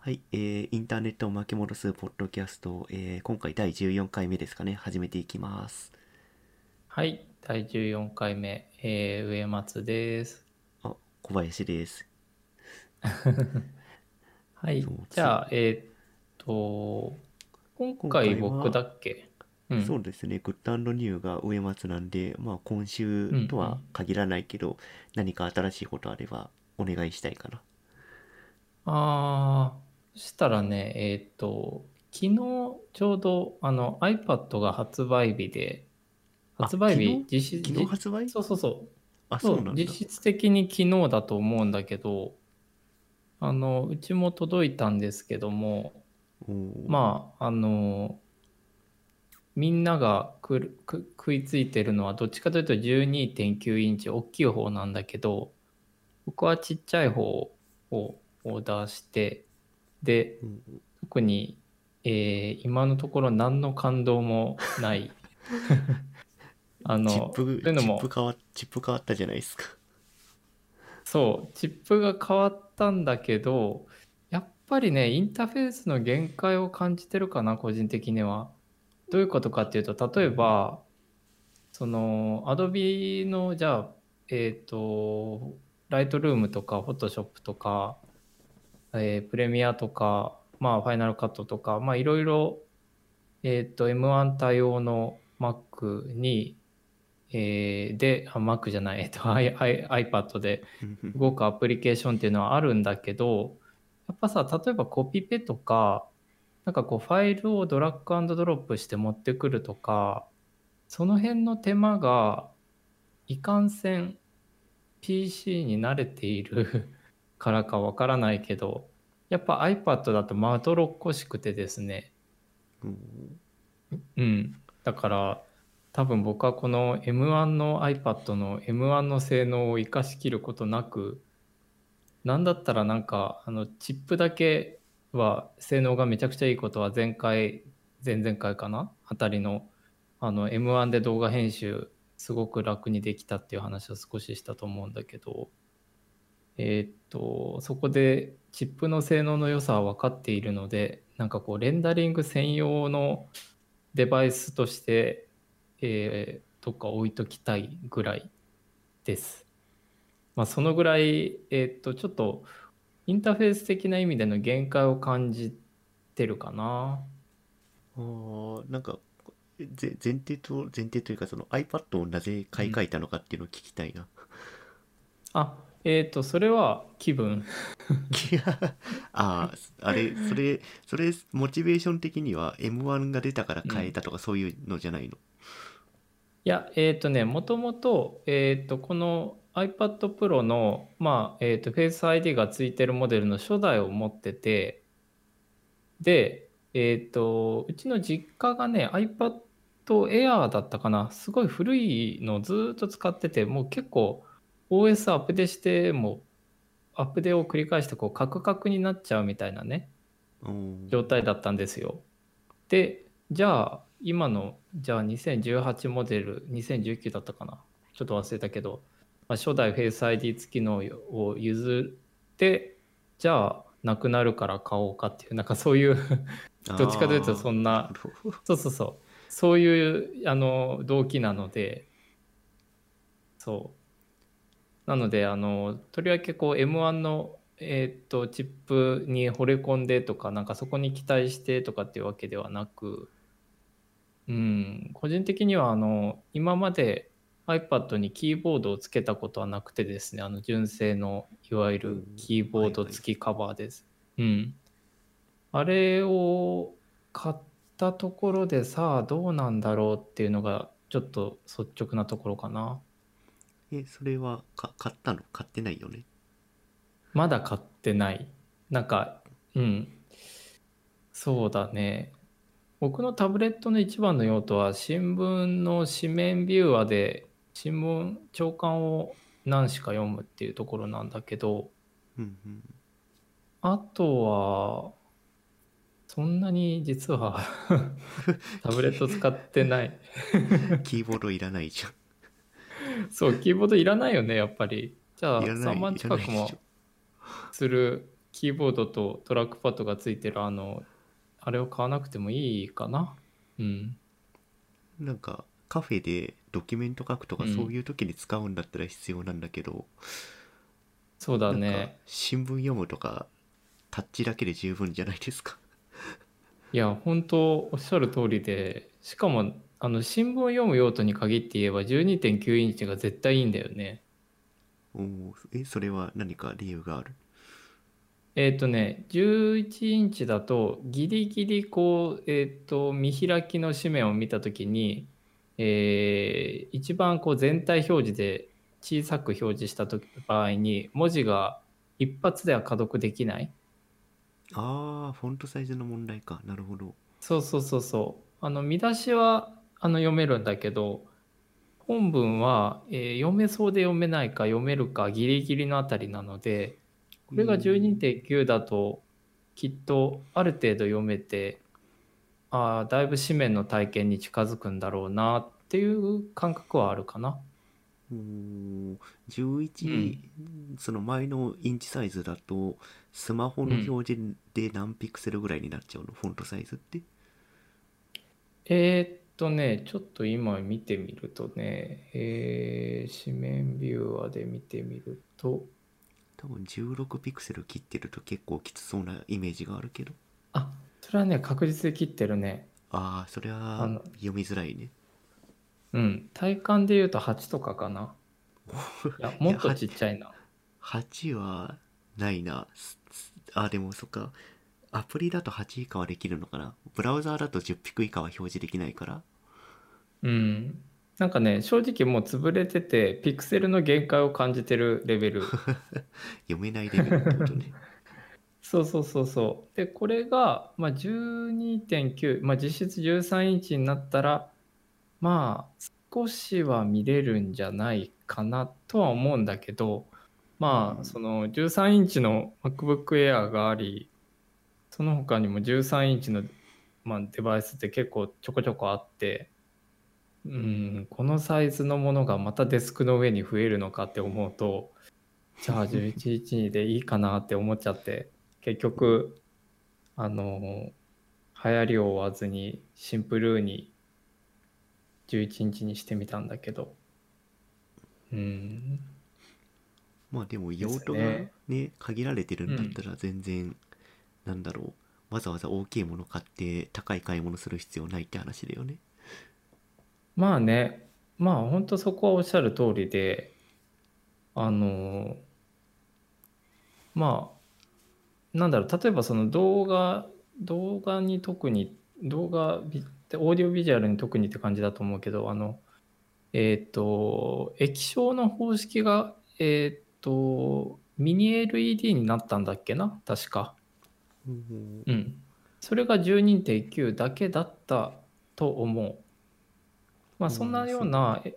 はい、えーインターネットを巻き戻すポッドキャスト、えー今回第14回目ですかね、始めていきます。はい、第14回目、えー上松です。あ、小林です。はいじゃあ、えーっと、今回僕だっけ？うん、そうですね、グッドニューが上松なんで、まあ今週とは限らないけど、何か新しいことあればお願いしたいかな。あー、そしたらね、えーっと、昨日ちょうどあの iPad が発売日で、あ発売日、昨実質、昨日発売？そうそうそう、あ、そそううなんだ。実質的に昨日だと思うんだけど、あの、うちも届いたんですけども、まああのみんながくるく食いついてるのはどっちかというと12.9インチ大きい方なんだけど僕はちっちゃい方をオーダーしてでうん特に、えー今のところ何の感動もない あのチップ、というのもチップ変わチップ変わったじゃないですか。そう、チップが変わったんだけど、やっぱりね、インターフェースの限界を感じてるかな、個人的には。どういうことかっていうと、例えば、その、Adobe の、じゃあ、えっ、と、ライトルームとか、Photoshop とか、えープレミアとか、まあ、ファイナルカットとか、まあ、いろいろ、えっ、と、M1 対応の Mac に、えーで、あ Mac じゃない、えっと、I- I- iPad で、動くアプリケーションっていうのはあるんだけどやっぱさ例えばコピペとかなんかこうファイルをドラッグドロップして持ってくるとかその辺の手間がいかんせん PC に慣れているからかわからないけどやっぱ iPad だとまどろっこしくてですね。うん。うん、だから多分僕はこの M1 の iPad の M1 の性能を生かしきることなくなんだったらなんかあのチップだけは性能がめちゃくちゃいいことは前回前々回かな？あたりのあの M1 で動画編集すごく楽にできたっていう話を少ししたと思うんだけどえーっとそこでチップの性能の良さは分かっているのでなんかこうレンダリング専用のデバイスとして、えー、どっか置いときたいぐらいです。まあ、そのぐらい、えーっと、ちょっとインターフェース的な意味での限界を感じてるかな。あーなんかぜ前提と前提というかその iPad をなぜ買い替えたのかっていうのを聞きたいな。あ、えーっと、それは気分。いやあああれそれそれモチベーション的には M1 が出たから変えたとかそういうのじゃないの、いや、えーっとね、もともと、えーっと、この iPad Pro の、まあ、えーっと、Face ID がついてるモデルの初代を持ってて、で、えーっと、うちの実家がね、iPad Air だったかな、すごい古いのをずーっと使ってて、もう結構 OS アップデしても、アップデを繰り返して、こう、カクカクになっちゃうみたいなね、うん状態だったんですよ。で、じゃあ、今の、じゃあ2018モデル、2019だったかな。ちょっと忘れたけど、まあ、初代 Face ID 付きのを譲って、じゃあ、なくなるから買おうかっていう、なんかそういう、どっちかというとそんな そうそうそう、そういうあの動機なので、そう。なので、あの、とりわけこう M1 の、えーっと、チップに惚れ込んでとか、なんかそこに期待してとかっていうわけではなく、うん、個人的にはあの、今まで iPad にキーボードをつけたことはなくてですね、あの純正のいわゆるキーボード付きカバーです。うん。あれを買ったところでさあどうなんだろうっていうのがちょっと率直なところかな。えそれはか買ったの？買ってないよね？まだ買ってない。なんか、うん。そうだね。僕のタブレットの一番の用途は新聞の紙面ビューアーで新聞朝刊を何しか読むっていうところなんだけど、うんうんあとは、そんなに実は タブレット使ってない。キーボードいらないじゃん そう、キーボードいらないよね、やっぱり。じゃあ、いらない3万近くもするキーボードとトラックパッドがついてるあのあれを買わなくてもいいかな？うん。なんかカフェでドキュメント書くとかうん。そういう時に使うんだったら必要なんだけど、そうだなんかね新聞読むとかタッチだけで十分じゃないですか。いや本当おっしゃる通りでしかもあの新聞を読む用途に限って言えば12.9インチが絶対いいんだよね。おおえそれは何か理由がある？えっ、とね11インチだとギリギリこうえっ、と見開きの紙面を見た時にえー一番こう全体表示で小さく表示した時場合に文字が一発では可読できない。ああフォントサイズの問題か。なるほど。そうそうそうそう。あの見出しはあの読めるんだけど本文は、えー読めそうで読めないか読めるかギリギリのあたりなのでこれが12.9だときっとある程度読めてああだいぶ紙面の体験に近づくんだろうなっていう感覚はあるかな。おー。11、その前のインチサイズだとスマホの表示で何ピクセルぐらいになっちゃうの、フォントサイズって？えーっとねちょっと今見てみるとね、えー紙面ビューアーで見てみると。多分16ピクセル切ってると結構きつそうなイメージがあるけど。あそれはね確実で切ってるね。ああそれあはの読みづらいね。うん体感で言うと8とかかな。いや もっとちっちゃいな。8はないな。すすあでもそっか。アプリだと8以下はできるのかな。ブラウザーだと10ピク以下は表示できないからうん。なんかね正直もう潰れててピクセルの限界を感じてるレベル。読めないレベルってことね そうそうそうそう。で、これが、まあ、12.9、まあ、実質13インチになったら、まあ、少しは見れるんじゃないかなとは思うんだけど、まあ、その13インチの MacBook Air があり、その他にも13インチの、まあ、デバイスって結構ちょこちょこあって、うん、このサイズのものがまたデスクの上に増えるのかって思うと、じゃあ11インチでいいかなって思っちゃって、結局あの流行りを追わずにシンプルに11日にしてみたんだけど。うん。まあでも用途がねね限られてるんだったら全然、なんだろう。わざわざ大きいもの買って高い買い物する必要ないって話だよねまあねまあ本当そこはおっしゃる通りであのまあなんだろう例えばその動画動画に特に動画ビオーディオビジュアルに特にって感じだと思うけどあのえっ、と液晶の方式がえっ、とミニ LED になったんだっけな確か。うんうん。それが12.9だけだったと思うまあそんなようなえ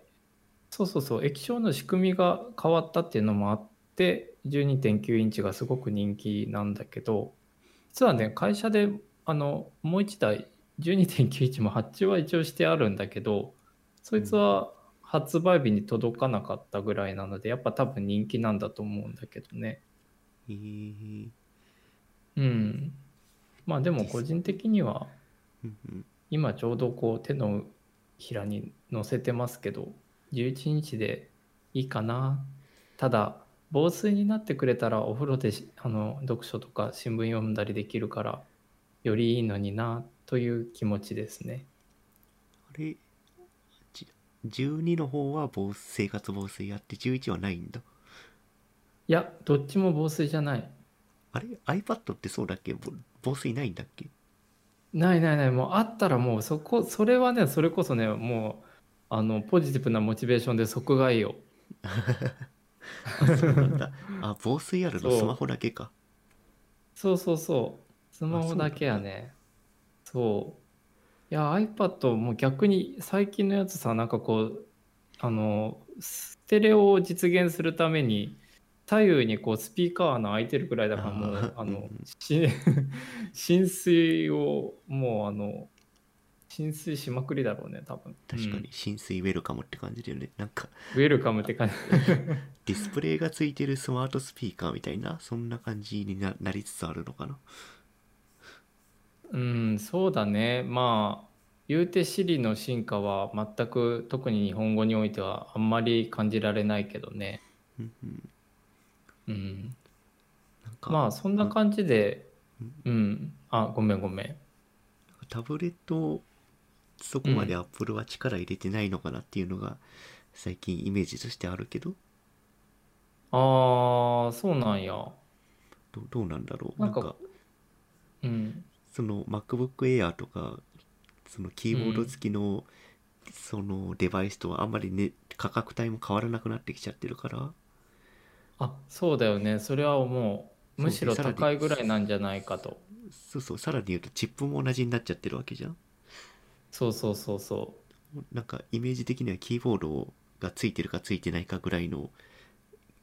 そうそうそう液晶の仕組みが変わったっていうのもあって12.9インチがすごく人気なんだけど実はね会社であのもう一台12.9インチも発注は一応してあるんだけどそいつは発売日に届かなかったぐらいなのでやっぱ多分人気なんだと思うんだけどね。えー。うん。まあでも個人的には今ちょうどこう手のひらに乗せてますけど11日でいいかな。ただ防水になってくれたらお風呂でしあの読書とか新聞読んだりできるからよりいいのになという気持ちですね。あれじ12の方は防生活防水あって11はないんだ。いやどっちも防水じゃない。あれ iPad ってそうだっけ？ぼ防水ないんだっけ？ないないないもうあったらもうそこそれはねそれこそねもうあのポジティブなモチベーションで即買いよあ そうなんだあ防水あるの？そうスマホだけかそうそうそう。スマホだけやね。そう。いや、iPad も逆に最近のやつさ、なんかこう、あの、ステレオを実現するために、左右にこうスピーカーの開いてるくらいだからもう、あの 浸水をもうあの、浸水しまくりだろうね多分。確かに浸水ウェルカムって感じだよね、なんかうんウェルカムって感じ。ディスプレイがついてるスマートスピーカーみたいなそんな感じにななりつつあるのかな？うんそうだね。まあ言うて Siri の進化は全く特に日本語においてはあんまり感じられないけどね。うんうんうん。なんかまあそんな感じでうん。あごめんごめん。タブレットそこまで Apple は力入れてないのかなっていうのが最近イメージとしてあるけど。ああそうなんや。どどうなんだろう。なんかうん。その MacBook Air とかそのキーボード付きのそのデバイスとはあんまりね価格帯も変わらなくなってきちゃってるからあそうだよね。それはもうむしろそうでさらに。高いぐらいなんじゃないかと。そうそうさらに言うとチップも同じになっちゃってるわけじゃん。そうそうそうそなんかイメージ的にはキーボードがついてるかついてないかぐらいの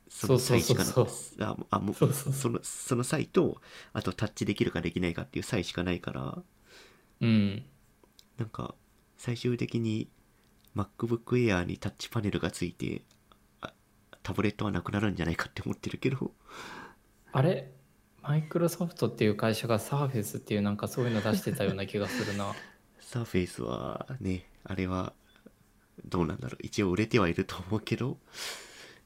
その差異しかなそうああもうそうそうそのその差異とあとタッチできるかできないかっていう差異しかないから。ううん。なんか最終的に MacBook Air にタッチパネルがついてあタブレットはなくなるんじゃないかって思ってるけど。あれ？マイクロソフトっていう会社がサーフェスっていうなんかそういうの出してたような気がするな。サーフェイスはねあれはどうなんだろう。一応売れてはいると思うけど。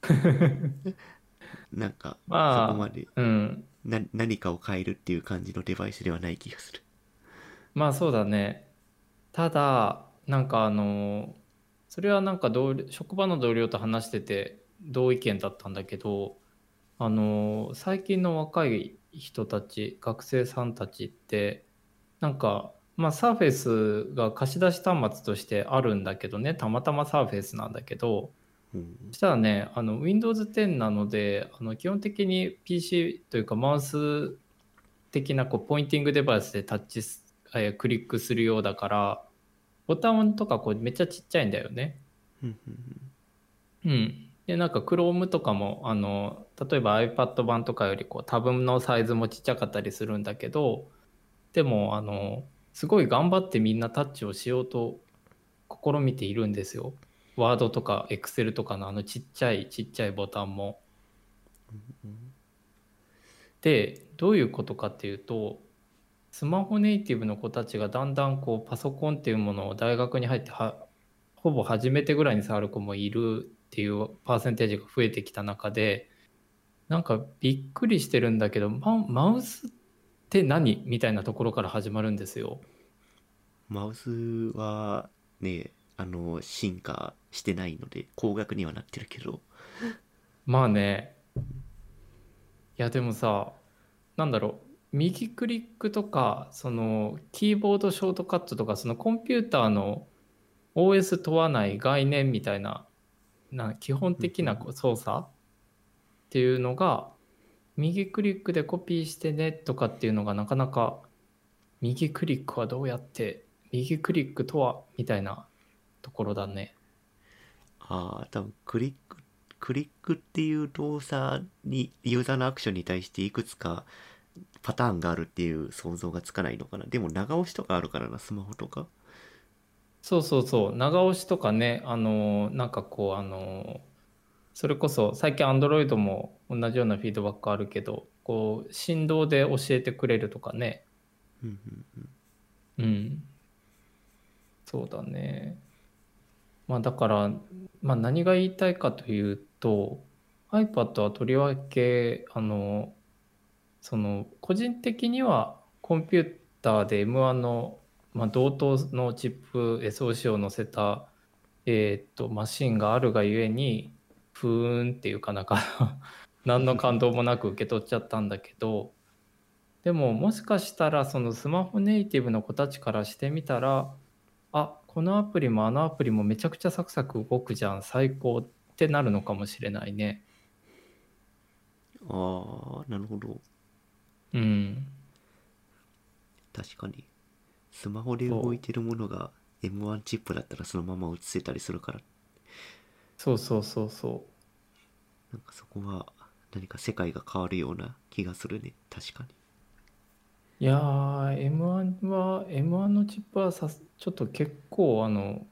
なんかまあそこまでうん。な何かを変えるっていう感じのデバイスではない気がする。まあそうだね。ただなんかあのそれはなんか同僚職場の同僚と話してて同意見だったんだけどあの最近の若い人たち学生さんたちってなんかまあサーフェイスが貸し出し端末としてあるんだけどねたまたまサーフェイスなんだけどうん。そしたらねあの Windows 10なのであの基本的に PC というかマウス的なこうポインティングデバイスでタッチす、えークリックするようだからボタンとかこうめっちゃちっちゃいんだよね。うん、でなんか Chrome とかもあの例えば iPad 版とかよりこうタブのサイズもちっちゃかったりするんだけどでもあのすごい頑張ってみんなタッチをしようと試みているんですよ。ワードとか Excel とかのあのちっちゃいちっちゃいボタンも。でどういうことかっていうとスマホネイティブの子たちがだんだんこうパソコンっていうものを大学に入ってはほぼ初めてぐらいに触る子もいるっていうパーセンテージが増えてきた中でなんかびっくりしてるんだけどママウスって何みたいなところから始まるんですよ。マウスはねあの進化してないので高額にはなってるけど。まあね。いやでもさなんだろう。右クリックとかそのキーボードショートカットとかそのコンピューターの OS 問わない概念みたいなな基本的な操作っていうのが右クリックでコピーしてねとかっていうのがなかなか右クリックはどうやって右クリックとはみたいなところだね。ああ多分クリッククリックっていう動作にユーザーのアクションに対していくつかパターンがあるっていう想像がつかないのかな。でも長押しとかあるからなスマホとかそうそうそう。長押しとかねあのなんかこうあのそれこそ最近 Android も同じようなフィードバックあるけどこう振動で教えてくれるとかね。うんうんうん。うん。そうだね。まあだから、まあ、何が言いたいかというと iPad はとりわけあのその個人的にはコンピューターで M1 の、まあ、同等のチップ SOC を載せた、えーっとマシンがあるがゆえにふーんっていうかなんか 何の感動もなく受け取っちゃったんだけどでももしかしたらそのスマホネイティブの子たちからしてみたらあこのアプリもあのアプリもめちゃくちゃサクサク動くじゃん最高ってなるのかもしれないね。ああなるほど。うん。確かにスマホで動いてるものが M1 チップだったらそのまま映せたりするから。そうそうそうそなんかそこは何か世界が変わるような気がするね。確かに。いやー、M1 は、M1 のチップはさす、ちょっと結構、あの、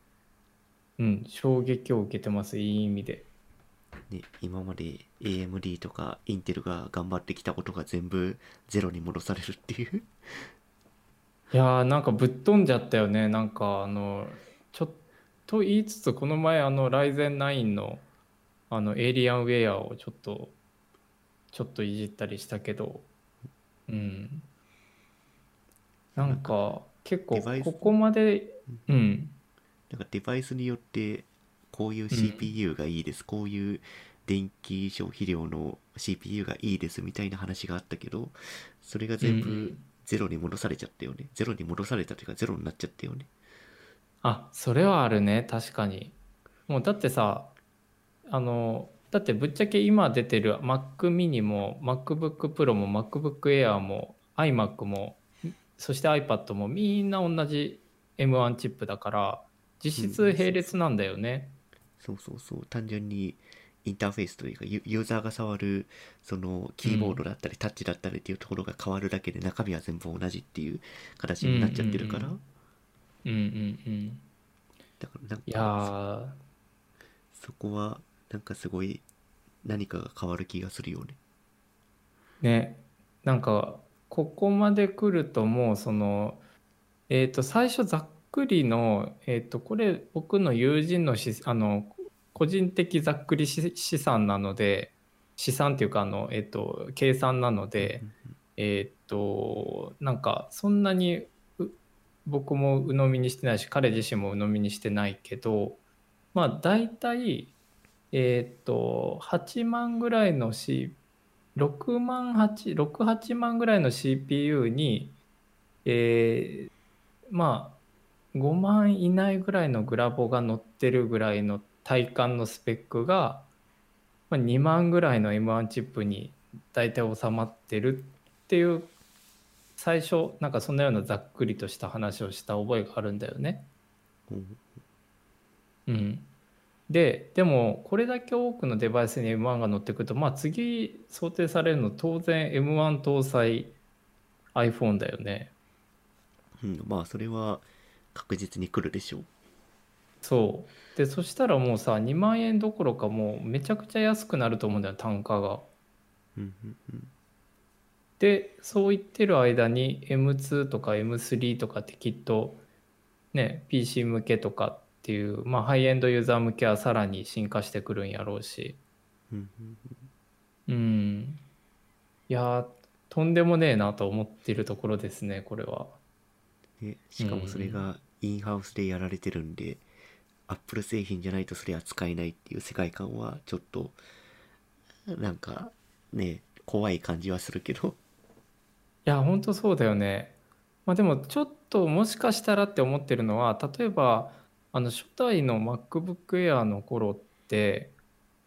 うん、衝撃を受けてます、いい意味で。ね、今まで AMD とかインテルが頑張ってきたことが全部ゼロに戻されるっていういやー、なんかぶっ飛んじゃったよね。なんか、あの、ちょっと言いつつ、この前、あの、ライゼン9の、あの、エイリアンウェアをちょっと、ちょっといじったりしたけど、うん。なんか、結構、ここまで、うん。なんかデバイスによってこういう CPU がいいです、こういう電気消費量の CPU がいいですみたいな話があったけどそれが全部うんゼロに戻されちゃったよね、ゼロに戻されたというかゼロになっちゃったよね。あ、それはあるね、確かに。もうだってさ、あの、だってぶっちゃけ今出てる Mac mini も MacBook Pro も MacBook Air も iMac もそして iPad もみんな同じ M1 チップだから実質並列なんだよね。そうそうそう。単純にインターフェースというかユユーザーが触るそのキーボードだったりタッチだったりっていうところが変わるだけで中身は全部同じっていう形になっちゃってるから、うんうんうんうん。だからなんかいやー、そこはなんかすごい何かが変わる気がするよね。ね、なんかここまで来るともうそのえっ、と最初ざっくりのえっ、とこれ僕の友人のしあの個人的ざっくり資産なので資産っていうかあのえっ、と計算なのでえっ、となんかそんなに僕も鵜呑みにしてないし彼自身も鵜呑みにしてないけどまあ大体えっ、と8万ぐらいの C 6万8、6、8万ぐらいの CPU に、えーまあ、5万以内ぐらいのグラボが乗ってるぐらいの体感のスペックが、まあ、2万ぐらいの M1 チップに大体収まってるっていう、最初、なんかそんなようなざっくりとした話をした覚えがあるんだよね。うん。うん、ででもこれだけ多くのデバイスに M1 が乗ってくるとまあ次想定されるの当然 M1 搭載 iPhone だよね。うん、まあそれは確実に来るでしょうそう。でそしたらもうさ2万円どころかもうめちゃくちゃ安くなると思うんだよ単価が。うんうんうん。でそう言ってる間に M2 とか M3 とかってきっとね PC 向けとかっていうまあハイエンドユーザー向けはさらに進化してくるんやろうし。うんうんうん。いやー、とんでもねえなと思っているところですね、これは。でしかもそれがインハウスでやられてるんで、アップル製品じゃないとそれは使えないっていう世界観はちょっとなんかね怖い感じはするけどいや、ほんとそうだよね。まあでも、ちょっともしかしたらって思ってるのは、例えば、あの初代の MacBook Air の頃って、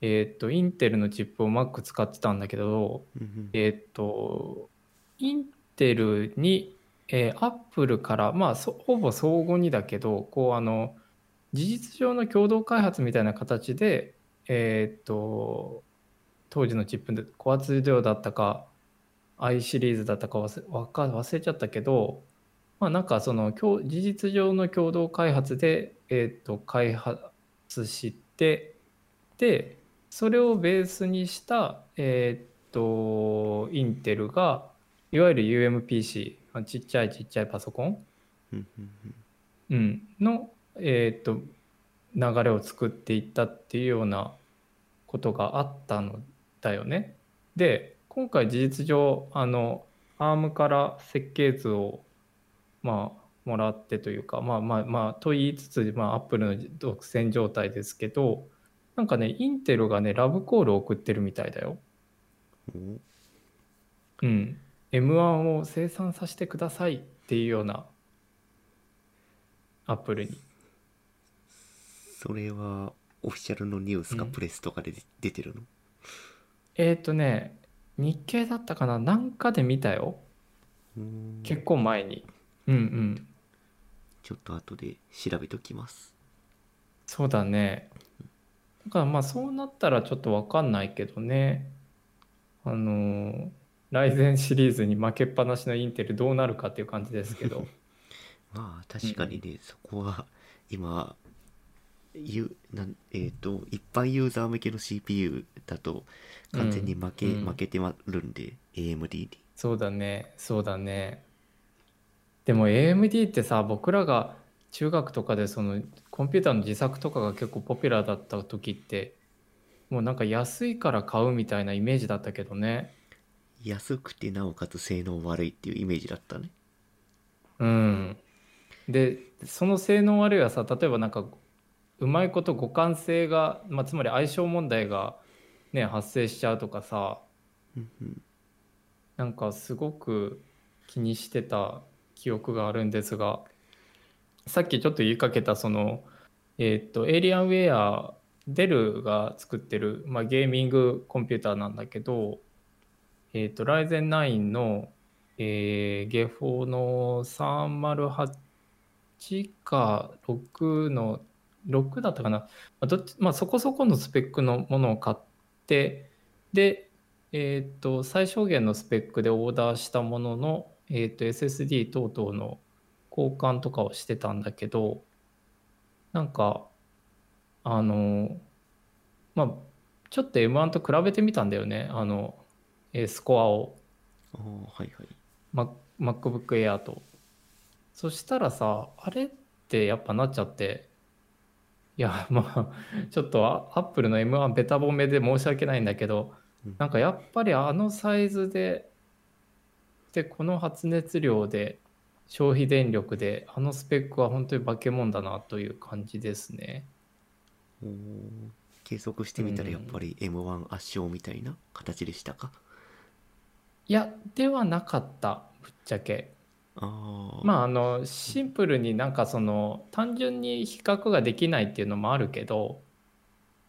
えっと、インテルのチップを Mac 使ってたんだけど、えっと、インテルに、えー、アップルから、まあ、そほぼ相互にだけど、こう、あの、事実上の共同開発みたいな形で、えっと、当時のチップで、高圧量だったか、i シリーズだったか忘れちゃったけど、まあ、なんかその、共事実上の共同開発で、えっと、開発して、で、それをベースにした、えーっと、インテルが、いわゆる UMPC、あちっちゃいちっちゃいパソコン、うん、の、えーっと、流れを作っていったっていうようなことがあったのだよね。で、今回事実上、あの、ARM から設計図を、まあ、もらってというか、まあまあまあ、と言いつつ、まあ、Apple の独占状態ですけど、なんかね、インテルがね、ラブコールを送ってるみたいだよ。おうん。M1 を生産させてくださいっていうような、アップルに。それはオフィシャルのニュースかうんプレスとかで出てるの、えっ、とね、日経だったかな？なんかで見たよ。うーん結構前に。うんうん。ちょっと後で調べときますそうだね。だからまあそうなったらちょっとわかんないけどね。あのーライゼンシリーズに負けっぱなしのインテルどうなるかっていう感じですけど まあ確かにね、そこは今ゆなんえっ、と一般ユーザー向けの CPU だと完全に負け、うん。負けてまるんで AMD に。そうだねそうだね。でも AMD ってさ僕らが中学とかでそのコンピューターの自作とかが結構ポピュラーだった時ってもうなんか安いから買うみたいなイメージだったけどね。安くてなおかつ性能悪いっていうイメージだったね。うん。でその性能悪いはさ例えばなんかうまいこと互換性が、まあ、つまり相性問題がね発生しちゃうとかさうんうん。なんかすごく気にしてた記憶があるんですがさっきちょっと言いかけたそのえっ、とエイリアンウェアデルが作ってる、まあ、ゲーミングコンピューターなんだけどえっ、とライゼン9の、えー、ゲフォの308か6の6だったかな、まあどっちまあ、そこそこのスペックのものを買ってでえー、と最小限のスペックでオーダーしたものの、えー、と SSD 等々の交換とかをしてたんだけどなんかあのまあちょっと M1 と比べてみたんだよね。あの、えースコアを。はいはい。Mac- MacBook Air と。そしたらさあれってやっぱなっちゃっていや まあちょっとアップルの M1 ベタ褒めで申し訳ないんだけどうんなんかやっぱりあのサイズででこの発熱量で消費電力であのスペックは本当に化け物だなという感じですね。おー計測してみたらうんやっぱり M1 圧勝みたいな形でしたか？いやではなかったぶっちゃけ。ああまああのシンプルになんかその単純に比較ができないっていうのもあるけど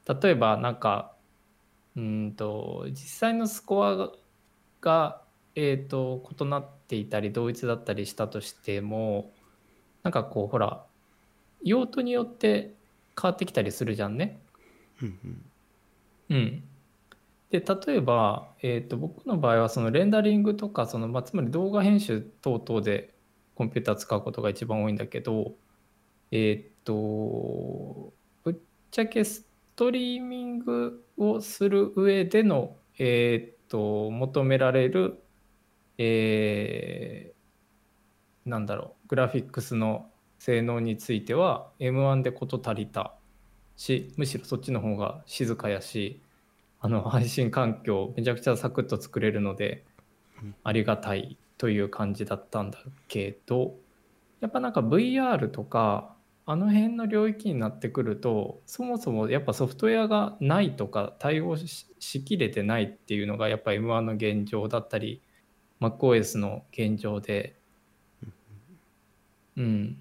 例えばなんかうーんと実際のスコアがが、えー、と異なっていたり同一だったりしたとしてもなんかこうほら用途によって変わってきたりするじゃんね。うんうん。うん、で例えば、えー、と僕の場合はそのレンダリングとかその、まあ、つまり動画編集等々でコンピューター使うことが一番多いんだけどえっ、とぶっちゃけストリーミングをする上での、えっと求められる、えーなんだろうグラフィックスの性能については M1 で事足りたしむしろそっちの方が静かやしあの配信環境めちゃくちゃサクッと作れるのでうん。ありがたいという感じだったんだけどやっぱなんか VR とかあの辺の領域になってくるとそもそもやっぱソフトウェアがないとか対応ししきれてないっていうのがやっぱ M1 の現状だったり MacOS の現状で。うん。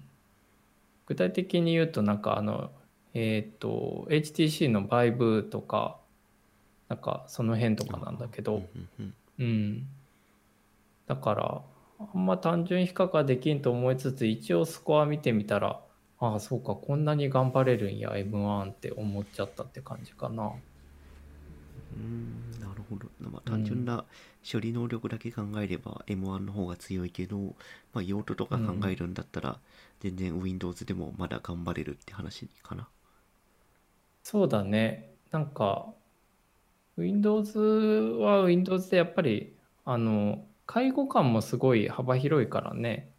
具体的に言うとなんかあのえっ、と HTC の Vive とかなんかその辺とかなんだけど、うんうんうんうん。だから、あんま単純比較はできんと思いつつ、一応スコア見てみたら、ああ、そうか、こんなに頑張れるんや、M1 って思っちゃったって感じかな。うーんなるほど、まあ、単純な処理能力だけ考えれば M1 の方が強いけど、まあ、用途とか考えるんだったら全然 Windows でもまだ頑張れるって話かな。そうだね。なんか、Windows は Windows でやっぱり、あの、介護感もすごい幅広いからね。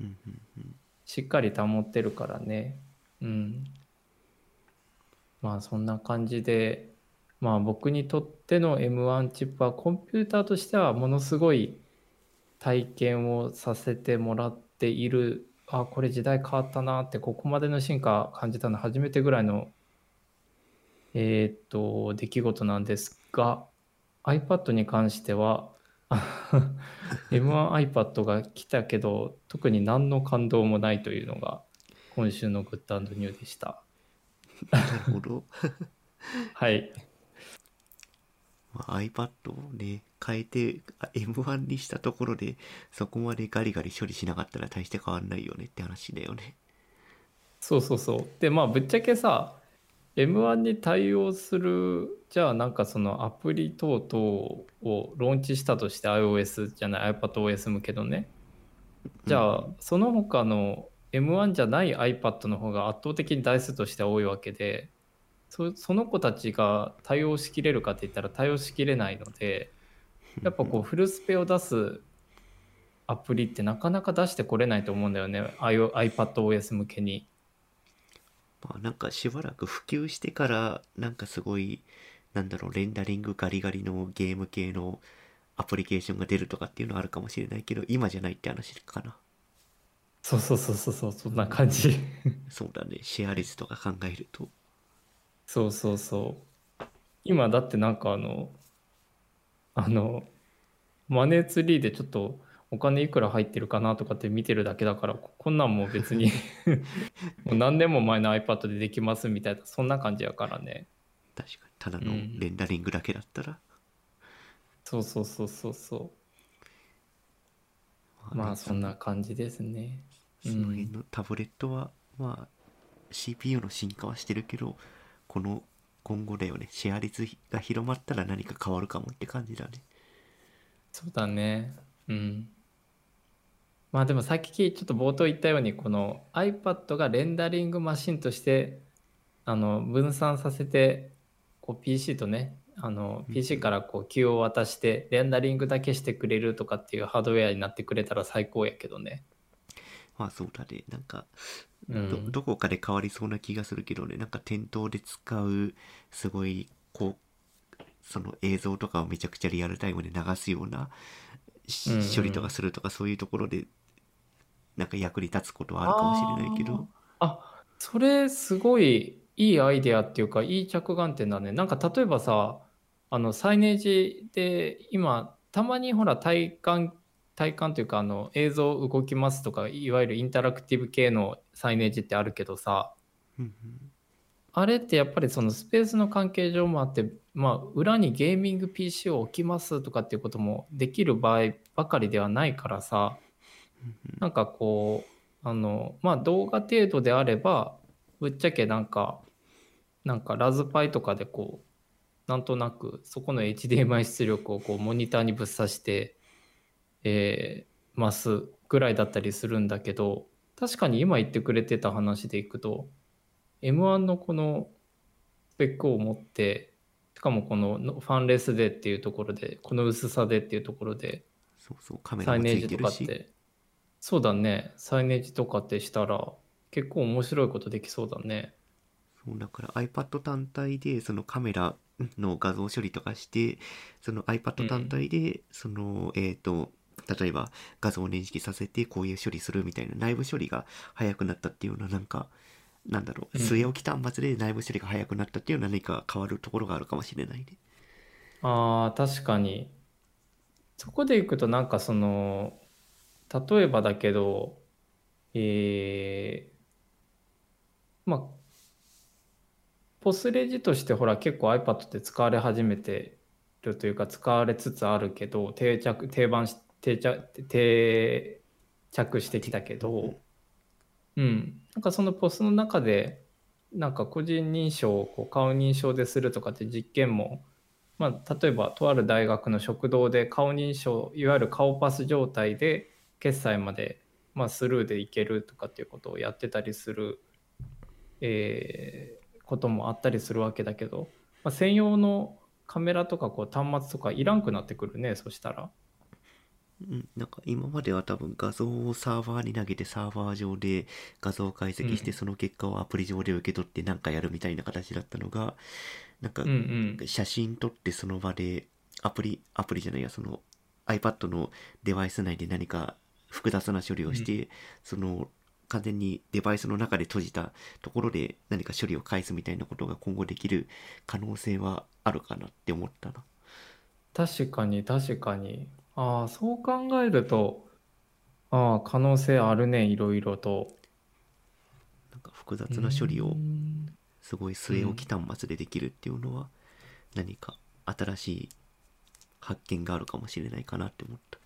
うんうんうんしっかり保ってるからね。うん。まあそんな感じで、まあ僕にとっての M1 チップはコンピューターとしてはものすごい体験をさせてもらっている。あ、これ時代変わったなって、ここまでの進化感じたの初めてぐらいの、えーっと、出来事なんですが、iPad に関しては、M1iPad が来たけど特に何の感動もないというのが今週のグッドニューでした。なるほど。はい。まあ、iPad をね、変えてあ M1 にしたところで、そこまでガリガリ処理しなかったら大して変わんないよねって話だよね。そうそうそう。でまあぶっちゃけさ M1 に対応する、じゃあなんかそのアプリ等々をローンチしたとして iOS じゃない iPadOS 向けのね。じゃあその他の M1 じゃない iPad の方が圧倒的に台数としては多いわけで、そその子たちが対応しきれるかって言ったら対応しきれないので、やっぱこうフルスペを出すアプリってなかなか出してこれないと思うんだよね。iPadOS 向けに。まあなんかしばらく普及してからなんかすごいなんだろうレンダリングガリガリのゲーム系のアプリケーションが出るとかっていうのはあるかもしれないけど今じゃないって話かなそうそうそうそうそう、そんな感じ。そうだねシェア率とか考えるとそうそうそう。今だってなんかあの、あの、マネーツリーでちょっとお金いくら入ってるかなとかって見てるだけだから、ここんなんもう別に もう何年も前の iPad でできますみたいな、そんな感じやからね。確かにただのうんレンダリングだけだったら、そうそうそうそうそまう。まあそんな感じですね。その辺のタブレットは、まあ CPU の進化はしてるけどこの今後だよねシェア率が広まったら何か変わるかもって感じだねそうだね。うん。まあでもさっきちょっと冒頭言ったようにこの iPad がレンダリングマシンとしてあの分散させてこう PC とねあのうん PC からこう Q を渡してレンダリングだけしてくれるとかっていうハードウェアになってくれたら最高やけどね。まあそうだね。なんかうん。どどこかで変わりそうな気がするけどね。なんか店頭で使うすごいこうその映像とかをめちゃくちゃリアルタイムで流すような処理とかするとかそういうところでなんか役に立つことはあるかもしれないけど。あそれすごいいいアイデアっていうかいい着眼点だね。なんか例えばさあのサイネージで今たまにほら体感体感というかあの映像動きますとかいわゆるインタラクティブ系のサイネージってあるけどさ。あれってやっぱりそのスペースの関係上もあってまあ裏にゲーミング PC を置きますとかっていうこともできる場合ばかりではないからさ。なんかこうあのまあ動画程度であればぶっちゃけなんかなんかラズパイとかでこうなんとなくそこの HDMI 出力をこうモニターにぶっ刺して、えー、ますぐらいだったりするんだけど確かに今言ってくれてた話でいくと M1 のこのスペックを持ってしかもこのファンレスでっていうところでこの薄さでっていうところでそうそうカメラもつサイネージいてるし。とかってそうだね。サイネージとかってしたら結構面白いことできそうだね。そうだから iPad 単体でそのカメラの画像処理とかしてその iPad 単体でその、えっ、と例えば画像を認識させてこういう処理するみたいな内部処理が早くなったっていうのはなんかなんだろううん据え置き端末で内部処理が早くなったっていう何か変わるところがあるかもしれないね。あー確かにそこでいくとなんかその例えばだけどえー、まあポスレジとしてほら結構 iPad って使われ始めてるというか使われつつあるけど定着定番し定着定着してきたけどうんなんかそのポスの中でなんか個人認証をこう顔認証でするとかって実験もまあ、例えばとある大学の食堂で顔認証いわゆる顔パス状態で決済まで、まあ、スルーでいけるとかっていうことをやってたりする、えーこともあったりするわけだけど、まあ、専用のカメラとかこう端末とかいらんくなってくるねそしたら。うん、なんか今までは多分画像をサーバーに投げてサーバー上で画像を解析してうん。その結果をアプリ上で受け取って何かやるみたいな形だったのがなんか写真撮ってその場でアプリアプリじゃないやその iPad のデバイス内で何か複雑な処理をして、その完全にデバイスの中で閉じたところで何か処理を返すみたいなことが今後できる可能性はあるかなって思ったな。確かに確かにああそう考えるとああ可能性あるねいろいろと。なんか複雑な処理をうんすごい据え置き端末でできるっていうのは何か新しい発見があるかもしれないかなって思った。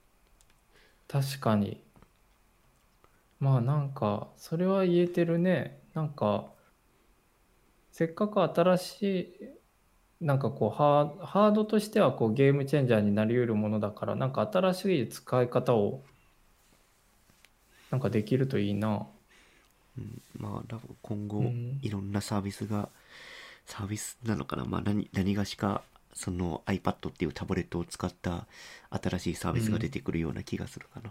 確かにまあなんかそれは言えてるねなんかせっかく新しい、なんかこうハー、ハードとしてはこうゲームチェンジャーになり得るものだから、なんか新しい使い方を、なんかできるといいな。うん、まあ今後うん。いろんなサービスが、サービスなのかな？まあ何何がしかその iPad っていうタブレットを使った新しいサービスが出てくるような気がするかな、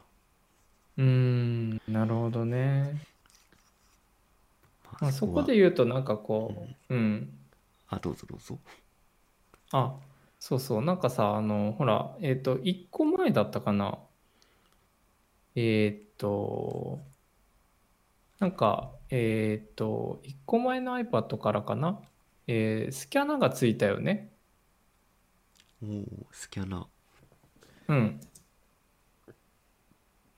うーん、なるほどね。まあ、そこはで言うと、なんかこう、うん。あどうぞどうぞあ、そうそう、なんかさ、あの、ほら、えっと、1個前だったかな。えっと、なんか、えっと、1個前の iPad からかな。えースキャナがついたよね。おおスキャナーうん。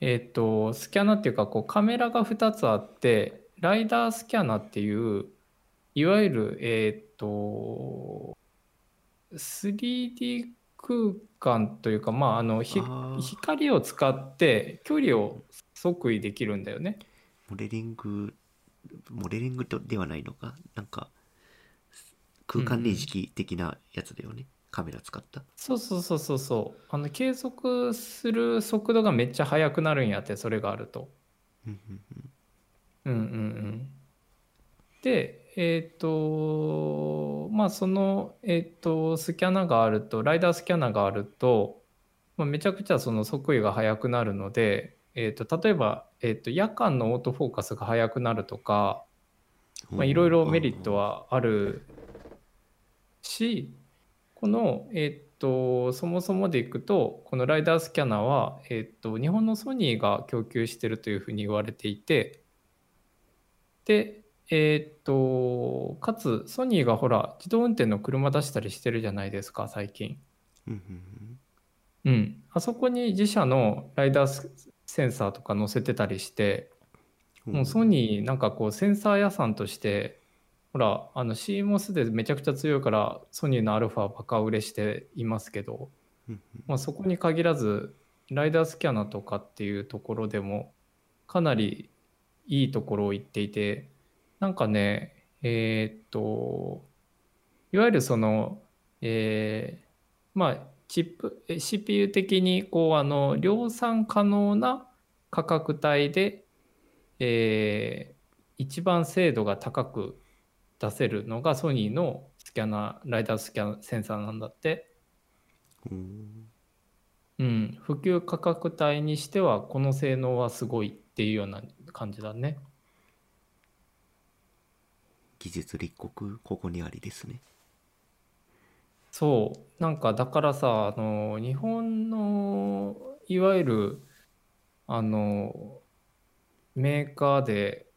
えっと、スキャナっていうか、こう、カメラが2つあって、ライダースキャナっていう、いわゆる、えっと、3D 空間というか、まあ、あの、光を使って距離を測位できるんだよね。モデリングモデリングとではないのか？なんか空間認識的なやつだよね、カメラ使ったそうそうそうそうそう。あの、計測する速度がめっちゃ速くなるんやって、それがあると。うんうんうんうんうんうん。で、えっと、まあその、えっと、スキャナがあると、ライダースキャナがあると、まあ、めちゃくちゃその測位が速くなるので、えっと、例えば、えっと、夜間のオートフォーカスが速くなるとか、まあ、いろいろメリットはあるし、この、えっと、そもそもでいくと、このライダースキャナは、えっと、日本のソニーが供給してるというふうに言われていて、で、えっと、かつ、ソニーがほら、自動運転の車出したりしてるじゃないですか、最近。うん。あそこに自社のライダースセンサーとか載せてたりして、うんもうソニーなんかこうセンサー屋さんとしてほらあの CMOS でめちゃくちゃ強いからソニーの α バカ売れしていますけど、まあ、そこに限らずライダースキャナとかっていうところでもかなりいいところを言っていてなんかねえーっといわゆるそのえーまあチップえ CPU 的にこうあの量産可能な価格帯でえー一番精度が高く出せるのがソニーのスキャナー、ライダースキャナセンサーなんだって。うんうん、普及価格帯にしてはこの性能はすごいっていうような感じだね。技術立国ここにありですね。そう、なんかだからさ、あの、日本のいわゆるあのメーカーで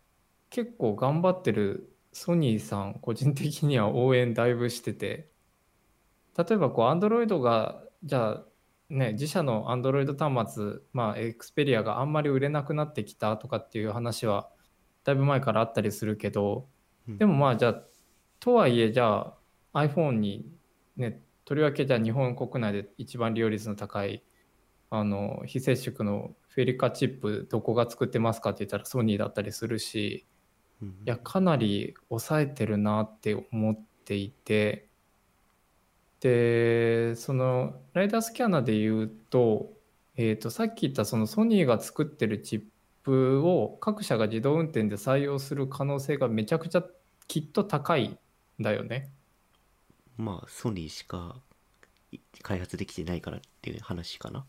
結構頑張ってるソニーさん、個人的には応援だいぶしてて、例えばこう、Android が、じゃあね、自社の Android 端末、まあ、Xperia があんまり売れなくなってきたとかっていう話は、だいぶ前からあったりするけど、でもまあ、じゃあ、とはいえ、じゃあ iPhone にね、とりわけじゃあ日本国内で一番利用率の高い、あの、非接触のフェリカチップ、どこが作ってますかって言ったらソニーだったりするし、うんいや、かなり抑えてるなって思っていて、で、そのライダースキャナで言うと、えっと、さっき言ったそのソニーが作ってるチップを各社が自動運転で採用する可能性がめちゃくちゃきっと高いんだよね。まあソニーしかい開発できてないからっていう話かな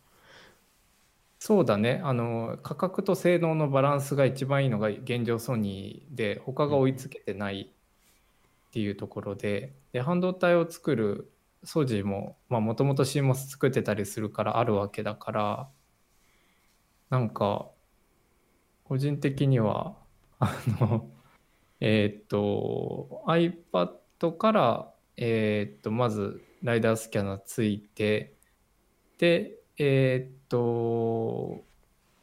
そうだね。あの、価格と性能のバランスが一番いいのが現状ソニーで、他が追いつけてないっていうところで、で、半導体を作るソジも、まあ、もともと CMOS 作ってたりするからあるわけだから、なんか、個人的には、あの、えーっと、iPad から、えーっと、まず、ライダースキャナーついて、で、えーっと、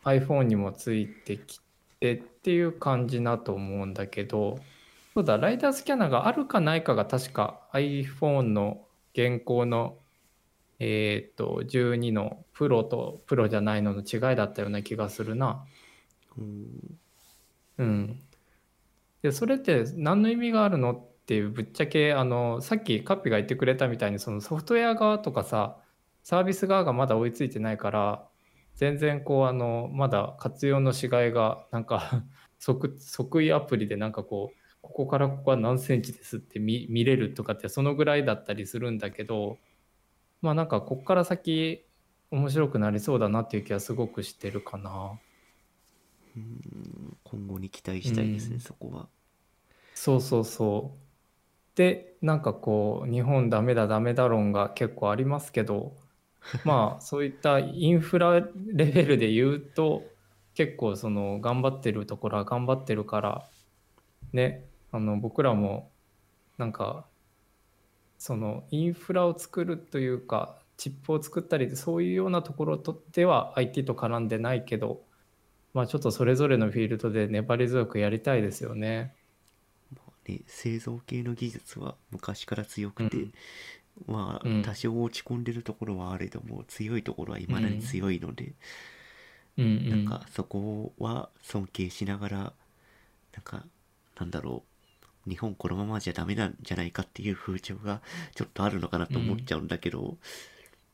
iPhone にもついてきてっていう感じだと思うんだけど、そうだ、ライダースキャナーがあるかないかが確か iPhone の現行の、えーっと、12のプロとプロじゃないのの違いだったような気がするな。うん。で、それって何の意味があるのっていうぶっちゃけあのさっきカッピが言ってくれたみたいにそのソフトウェア側とかさサービス側がまだ追いついてないから全然こうあのまだ活用のしがいがなんか 即即位アプリでなんかこうここからここは何センチですって見見れるとかってそのぐらいだったりするんだけどまあなんかこっから先面白くなりそうだなっていう気はすごくしてるかな。うん今後に期待したいですね、うんそこは。そうそうそう。でなんかこう日本ダメだダメだ論が結構ありますけど まあそういったインフラレベルで言うと結構その頑張ってるところは頑張ってるからねあの僕らもなんかそのインフラを作るというかチップを作ったりそういうようなところとでは IT と絡んでないけどまあちょっとそれぞれのフィールドで粘り強くやりたいですよね。ね、製造系の技術は昔から強くて、まあ、うん多少落ち込んでるところはあれども強いところは未だに強いので、うんうん、なんかそこは尊敬しながらなんかなんだろう。日本このままじゃダメなんじゃないかっていう風潮がちょっとあるのかなと思っちゃうんだけど、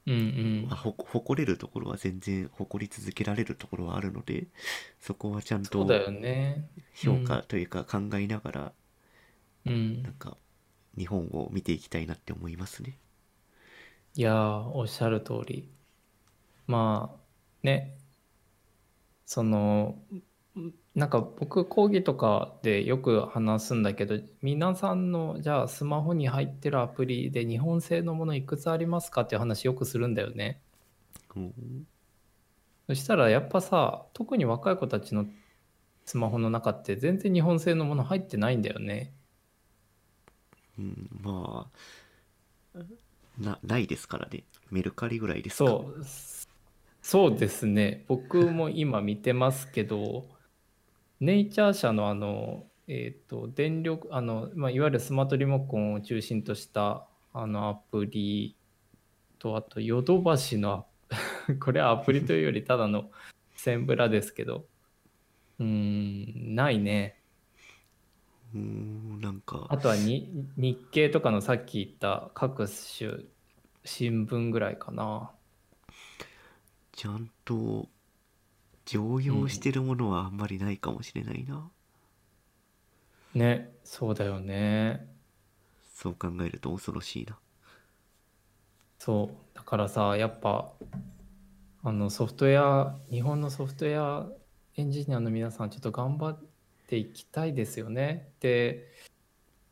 うんうんまあ、ほ誇れるところは全然誇り続けられるところはあるのでそこはちゃんとそうだよね。評価というか考えながら、うんなん。か日本を見ていきたいなって思いますね。いやー、おっしゃる通り。まあ、ね、その、んなんか僕講義とかでよく話すんだけど、皆さんのじゃあスマホに入ってるアプリで日本製のものいくつありますかっていう話よくするんだよね。うんそしたらやっぱさ、特に若い子たちのスマホの中って全然日本製のもの入ってないんだよね。うん、まあなないですからねメルカリぐらいですかそう、そうですね。僕も今見てますけど、ネイチャー社のあの、えっ、と、電力、あの、まあ、いわゆるスマートリモコンを中心としたあのアプリと、あと、ヨドバシのア、これはアプリというよりただのセンブラですけど、うーん、ないね。うーんなんかあとはに日経とかのさっき言った各種新聞ぐらいかな。ちゃんと常用してるものはあんまりないかもしれないな、ね、そうだよね。そう考えると恐ろしいなそう。だからさ、やっぱ、あのソフトウェア、日本のソフトウェアエンジニアの皆さん、ちょっと頑張っていきたいですよね。で、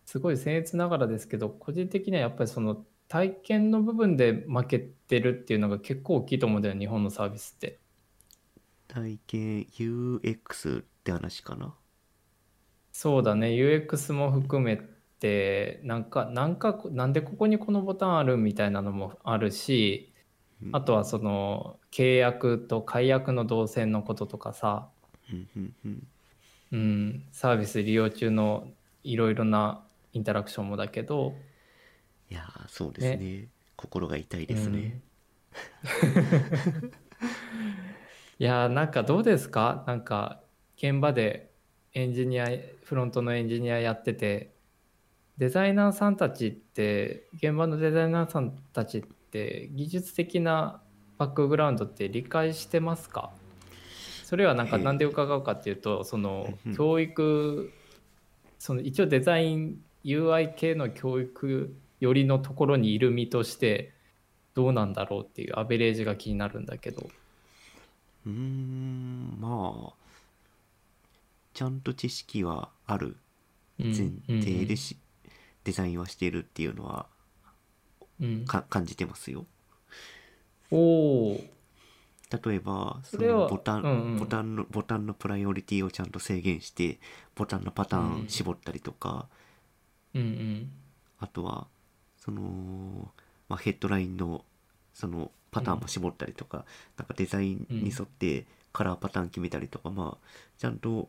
すごい僭越ながらですけど、個人的にはやっぱりその体験の部分で負けてるっていうのが結構大きいと思うんだよ、日本のサービスって。体験 UX って話かな？そうだね、UX も含めて、なんか、なんか、なんでここにこのボタンあるみたいなのもあるし、あとはその契約と解約の動線のこととかさ、うんサービス利用中のいろいろなインタラクションもだけど、いやーそうですね。心が痛いですね、うん いやーなんかどうですか？なんか現場でエンジニアフロントのエンジニアやってて。デザイナーさんたちって現場のデザイナーさんたちって技術的なバックグラウンドって理解してますか？それはなんかええなんで伺うかっていうとその教育その一応デザイン UI 系の教育寄りのところにいる身としてどうなんだろうっていうアベレージが気になるんだけど。うーんまあちゃんと知識はあるうん前提でし、デザインはしているっていうのはうん。感じてますよ。おお例えばそのボタン、うんうん。ボタンのボタンのプライオリティをちゃんと制限してボタンのパターうんン絞ったりとか、うんうん。あとはその、まあ、ヘッドラインのそのパターンも絞ったりとか、なんかデザインに沿ってカラーパターン決めたりとか、まあちゃんと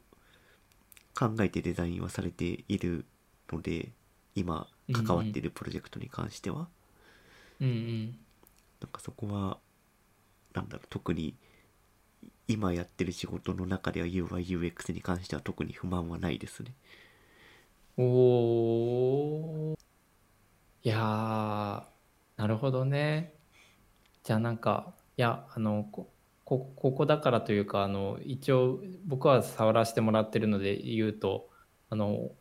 考えてデザインはされているので今関わっているプロジェクトに関しては、うんうんなんかそこはなんだろう特に今やってる仕事の中では UIUX に関しては特に不満はないですね。おー。いやー、なるほどね。じゃあなんか、いや、あの、こ、こ、ここだからというか、あの、一応僕は触らせてもらってるので言うと、あの、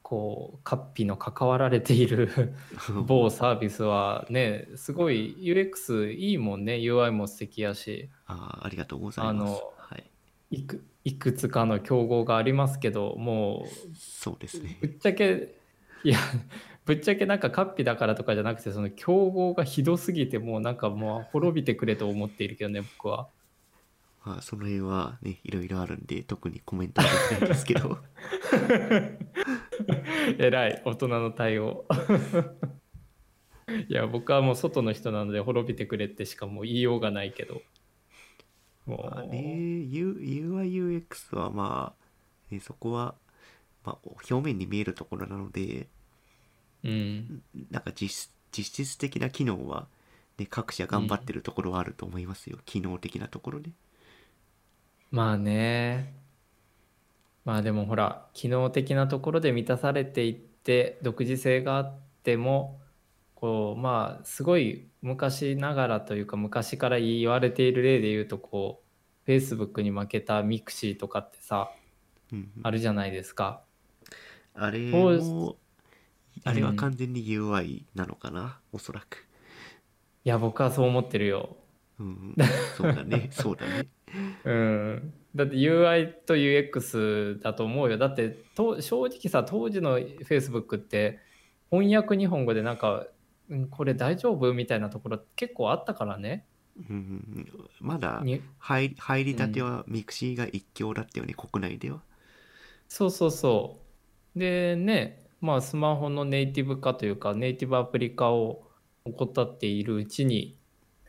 こう、カッピの関わられている 某サービスはね、すごい UX いいもんね。UI も素敵やし、ああ、ありがとうございます。あの、はい。いく、いくつかの競合がありますけど、もそうですねう、。ぶっちゃけ、いや、ぶっちゃけなんかカッピだからとかじゃなくて、その競合がひどすぎて、もうなんかもう滅びてくれと思っているけどね、僕は。まあ、その辺はね、いろいろあるんで、特にコメントはできないですけど。えらい、大人の対応。いや、僕はもう外の人なので滅びてくれってしかもう言いようがないけど。もまあう、ね、U、UI、UX はまあ、ね、そこは、まあ、表面に見えるところなので、うん。なんか実実質的な機能は、ね、各社頑張ってるところはあると思いますよ。機能的なところで。まあね。まあでもほら、機能的なところで満たされていって、独自性があっても、こう、まあ、すごい昔ながらというか、昔から言われている例で言うと、こう、Facebook に負けた mixi とかってさ、うんうんあるじゃないですか。あれも、あれは完全に UI なのかな、おそらく。いや、僕はそう思ってるよ。うん、そうだね、そうだね。うん。だって UI と UX だと思うよ。だってと正直さ、当時の Facebook って翻訳日本語でなんか、うんこれ大丈夫みたいなところ結構あったからね。うんまだに入り入りたてはミクシーが一強だったよね、国内では。そうそうそう。でね、まあスマホのネイティブ化というかネイティブアプリ化を怠っているうちに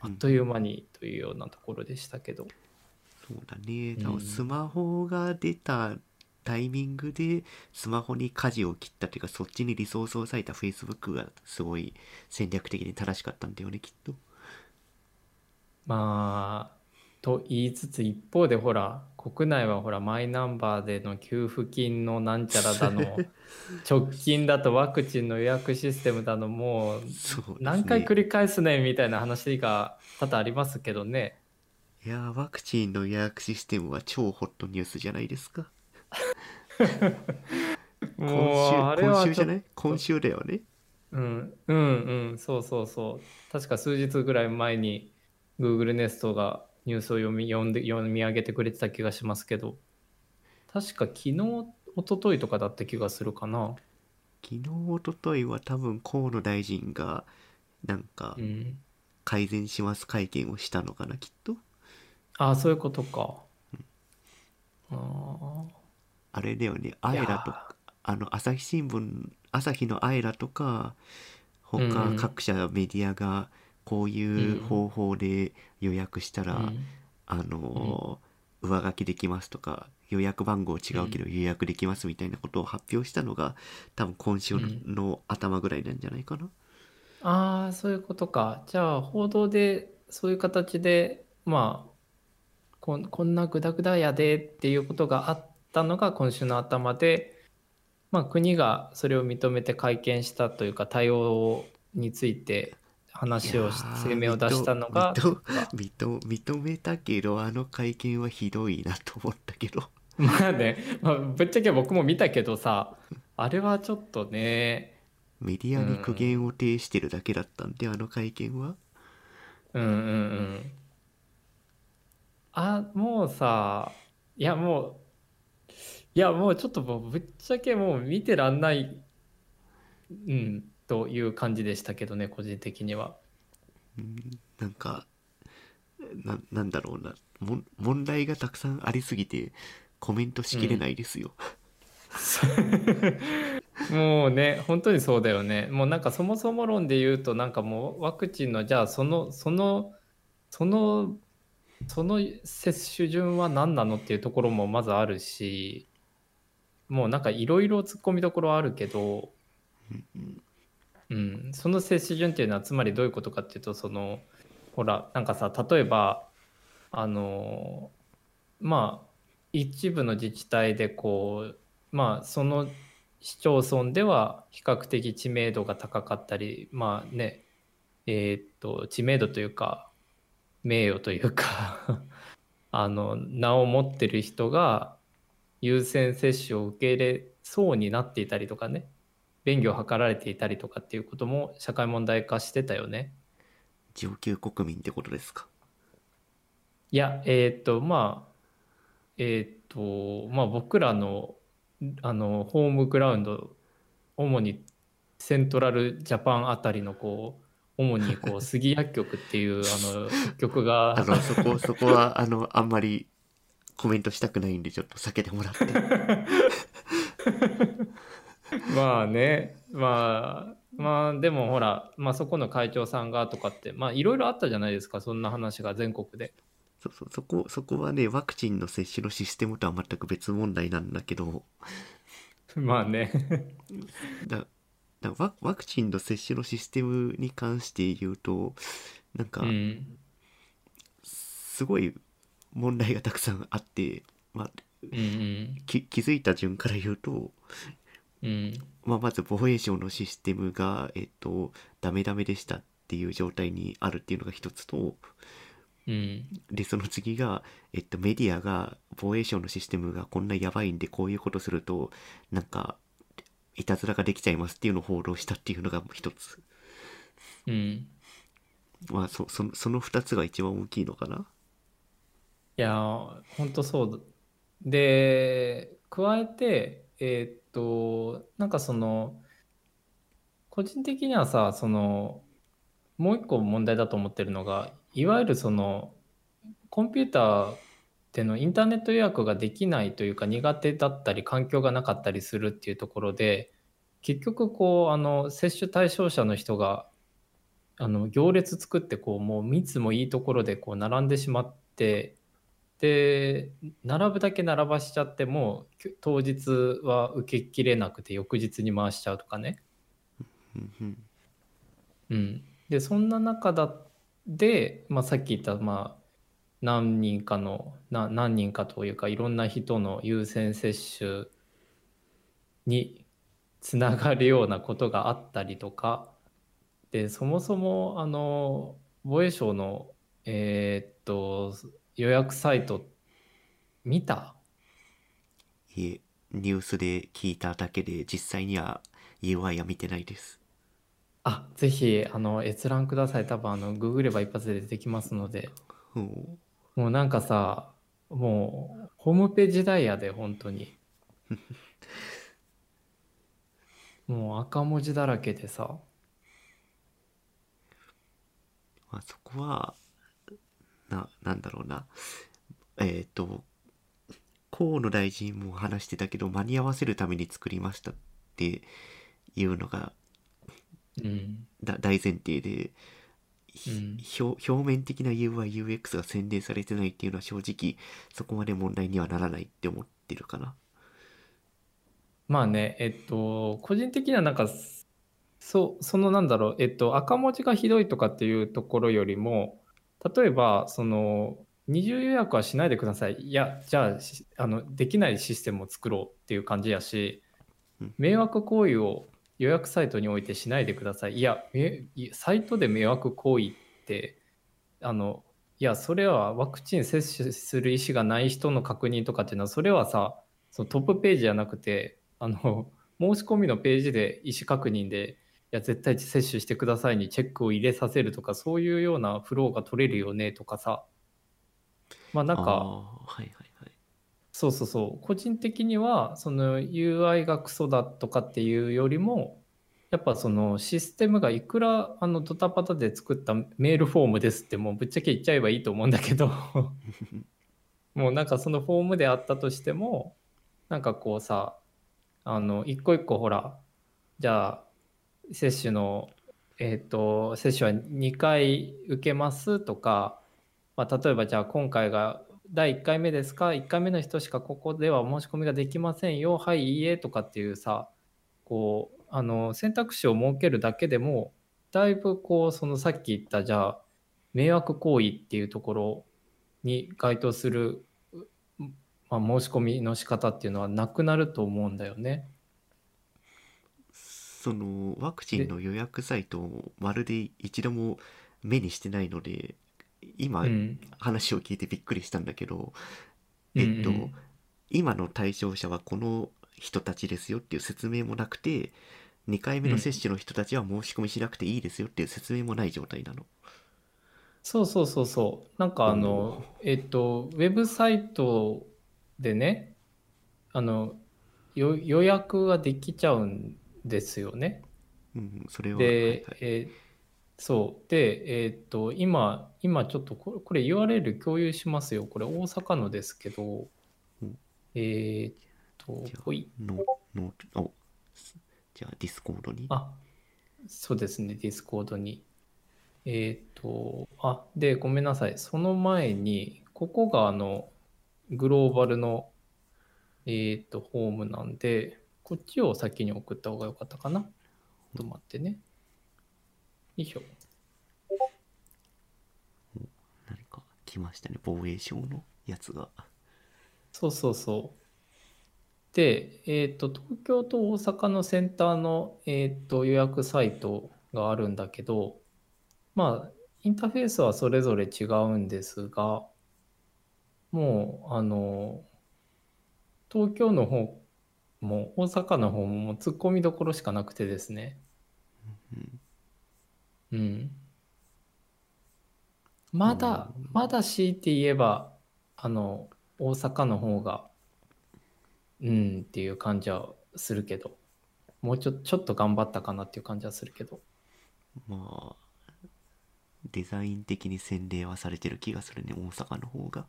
あっという間にというようなところでしたけど。そうだね。スマホが出たタイミングでスマホに舵を切ったというかそっちにリソースを割いた Facebook がすごい戦略的に正しかったんだよねきっと。まあ、と言いつつ一方でほら国内はほらマイナンバーでの給付金のなんちゃらだの 直近だとワクチンの予約システムだのもう何回繰り返すねみたいな話が多々ありますけどね。いやーワクチンの予約システムは超ホットニュースじゃないですか。今週今週じゃない？今週だよね。うんうんうんそうそうそう確か数日ぐらい前に Google ネストがニュースを読み読んで読み上げてくれてた気がしますけど。確か昨日一昨日とかだった気がするかな。昨日一昨日は多分河野大臣がなんかうん。改善します会見をしたのかなきっと。ああ、そういうことか。ああれだよね、アイラとか、あの、朝日新聞、朝日のアイラとか、うん他うん。各社メディアが、こういう方法で予約したら、あ、うんあのー、上書きできますとか、予約番号違うけど予約できますみたいなことを発表したのが、多分今週の頭ぐらいなんじゃないかな。ああ、そういうことか。じゃあ、報道でそういう形で、まあ、こん、こんなグダグダやでっていうことがあったのが今週の頭で、まあ、国がそれを認めて会見したというか、対応について話をし声明を出したのが、認めたけど、あの会見はひどいなと思ったけど。まあね、まあ、ぶっちゃけ僕も見たけどさ、あれはちょっとね、メディアに苦言を呈してるだけだったんで、あの会見は。うんうんうん。あ、もうさ、いやもう、いやもうちょっとぶっちゃけもう見てらんない、うん、という感じでしたけどね、個人的には。うんなんかななんだろうな問題がたくさんありすぎてコメントしきれないですよ、もうね、本当にそうだよね。もうなんかそもそも論で言うと、なんかもうワクチンの、じゃあその、その、その、その接種順は何なのっていうところもまずあるし、もうなんかいろいろ突っ込みどころはあるけど、うん、うん。その接種順っていうのはつまりどういうことかっていうとそのほらなんかさ例えばあのまあ一部の自治体でこうまあその市町村では比較的知名度が高かったりまあねえーっと知名度というか名誉というか あの名を持ってる人が優先接種を受け入れそうになっていたりとかね。便宜を図られていたりとかっていうことも社会問題化してたよね。上級国民ってことですか？いやえーっとまあえーっとまあ僕らのあのホームグラウンド主にセントラルジャパンあたりのこう主にこう 杉薬局っていうあの薬局が。あのそこそこはあのあんまりコメントしたくないんでちょっと避けてもらって まあねまあまあでもほら、まあ、そこの会長さんがとかってまあいろいろあったじゃないですかそんな話が全国で。そうそうそこそこはねワクチンの接種のシステムとは全く別問題なんだけど。まあね。だだワワクチンの接種のシステムに関して言うとなんかうん。すごい問題がたくさんあって、まあ、うんうん。き気づいた順から言うと、うん。まあ、まず防衛省のシステムが、えっと、ダメダメでしたっていう状態にあるっていうのが一つとうん。でその次が、えっと、メディアが防衛省のシステムがこんなやばいんでこういうことするとなんかいたずらができちゃいますっていうのを報道したっていうのが一つ。うん。まあそそのその2つが一番大きいのかな？いやーほんとそう。で加えてえーっとなんかその個人的にはさそのもう一個問題だと思ってるのがいわゆるそのコンピューターでのインターネット予約ができないというか苦手だったり環境がなかったりするっていうところで結局こうあの接種対象者の人があの行列作ってこうもう密もいいところでこう並んでしまってで並ぶだけ並ばしちゃっても当日は受けきれなくて翌日に回しちゃうとかね。うん、でそんな中だで、まあ、さっき言った、まあ、何人かのな何人かというかいろんな人の優先接種につながるようなことがあったりとか。でそもそもあの防衛省のえーっと予約サイト見た？いえニュースで聞いただけで実際には UI は見てないですあぜひあの閲覧ください多分あのググれば一発で出てきますので。うんもうなんかさ、もうホームページダイヤで本当に。もう赤文字だらけでさ。まあ、そこはななんだろうなえっ、と河野大臣も話してたけど間に合わせるために作りましたっていうのがうん。だ大前提で、ひうん表表面的な UIUX が宣伝されてないっていうのは正直そこまで問題にはならないって思ってるかな。まあね、えっと、個人的にはなんか、そう、そのなんだろう、えっと、赤文字がひどいとかっていうところよりも、例えば、その、二重予約はしないでください。いや、じゃあ、しあの、できないシステムを作ろうっていう感じやしうん、迷惑行為を予約サイトにおいてしないでください。いや、サイトで迷惑行為って、あの、いや、それはワクチン接種する意思がない人の確認とかっていうのは、それはさ、そのトップページじゃなくて、あの、申し込みのページで意思確認で、いや、絶対接種してくださいにチェックを入れさせるとか、そういうようなフローが取れるよねとかさ、まあなんか、はいはいはい。そうそうそう。個人的にはその UI がクソだとかっていうよりもやっぱそのシステムがいくらあのドタパタで作ったメールフォームですってもうぶっちゃけ言っちゃえばいいと思うんだけど。もうなんかそのフォームであったとしてもなんかこうさあの一個一個ほらじゃあ接種のえっ、と接種は2回受けますとか、まあ、例えばじゃあ今回が第1回目ですか1回目の人しかここでは申し込みができませんよはいいいえとかっていうさこうあの選択肢を設けるだけでもだいぶこうそのさっき言ったじゃあ迷惑行為っていうところに該当する、まあ、申し込みの仕方っていうのはなくなると思うんだよね。そのワクチンの予約サイトをまるで一度も目にしてないので今うん話を聞いてびっくりしたんだけど、えっと、うんうん今の対象者はこの人たちですよっていう説明もなくて2回目の接種の人たちは申し込みしなくていいですよっていう説明もない状態なの。そうそうそうそう。なんかあの、えっと、ウェブサイトでね、あの、よ予約ができちゃうんですよね。うん、それは、で、はいはいえーそう。で、えっと、今、今ちょっとこれ、これ URL 共有しますよ。これ大阪のですけどうん、えっとじゃ、あほい。ののおじゃあ Discord に？あ、そうですね、 Discord に。えっ、と、あ、で、ごめんなさい。その前に、ここがあの、グローバルの、えっ、と、ホームなんで、こっちを先に送った方が良かったかな。と待ってね。よいしょ。何か来ましたね防衛省のやつが。そうそうそう。で、えっ、と、東京と大阪のセンターの、えっ、と、予約サイトがあるんだけど、まあ、インターフェースはそれぞれ違うんですが、もう、あの、東京の方も大阪の方ももう突っ込みどころしかなくてですね。うんうん。まだ、まだ強いて言えば、あの、大阪の方が、うんっていう感じはするけど、もうちょ、ちょっと頑張ったかなっていう感じはするけど。まあデザイン的に洗礼はされてる気がするね大阪の方が。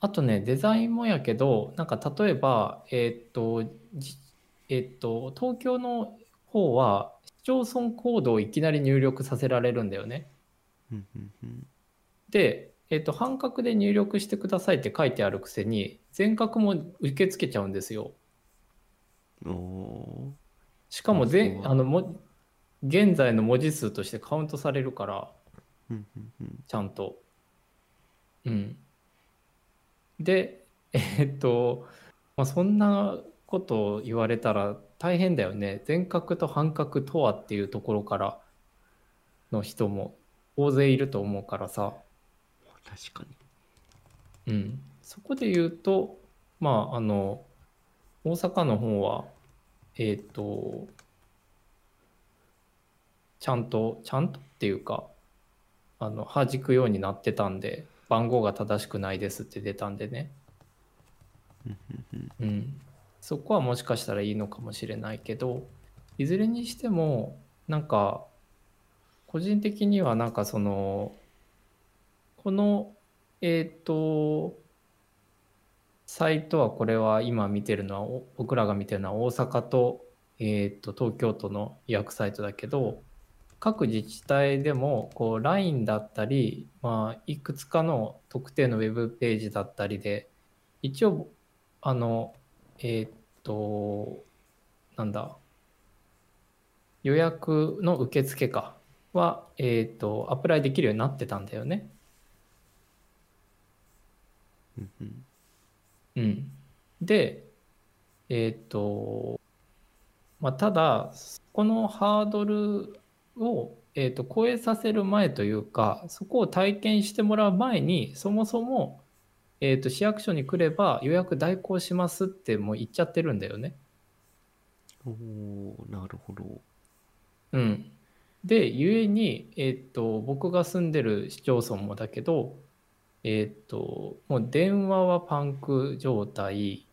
あとね、デザインもやけど、なんか例えば、えーっと、じえーっと、東京の方は、市町村コードをいきなり入力させられるんだよね。うんうんうんで、えーっと、半角で入力してくださいって書いてあるくせに、全角も受け付けちゃうんですよ。おーしかもあそう全、あの、も、現在の文字数としてカウントされるから、うんうんうんちゃんと。うん。で、えーっと、まあ、そんなことを言われたら大変だよね。全角と半角とはっていうところからの人も大勢いると思うからさ。確かに。うん。そこで言うと、まあ、あの、大阪の方は、えーっと、ちゃんと、ちゃんとっていうか、あの、弾くようになってたんで、番号が正しくないですって出たんでね。うん。そこはもしかしたらいいのかもしれないけど、いずれにしても、なんか、個人的にはなんかその、この、えっと、サイトはこれは今見てるのは、お僕らが見てるのは大阪と、えっと、東京都の予約サイトだけど、各自治体でも、こう、LINE だったり、まあ、いくつかの特定のウェブページだったりで、一応、あの、えっと、なんだ、予約の受付かは、えっと、アプライできるようになってたんだよね。うん。で、えっと、まあ、ただ、このハードルを、えっと、超えさせる前というか、そこを体験してもらう前に、そもそも、えっと、市役所に来れば予約代行しますってもう言っちゃってるんだよね。おーなるほど。うん。で、ゆえに、えっと、僕が住んでる市町村もだけど、えっと、もう電話はパンク状態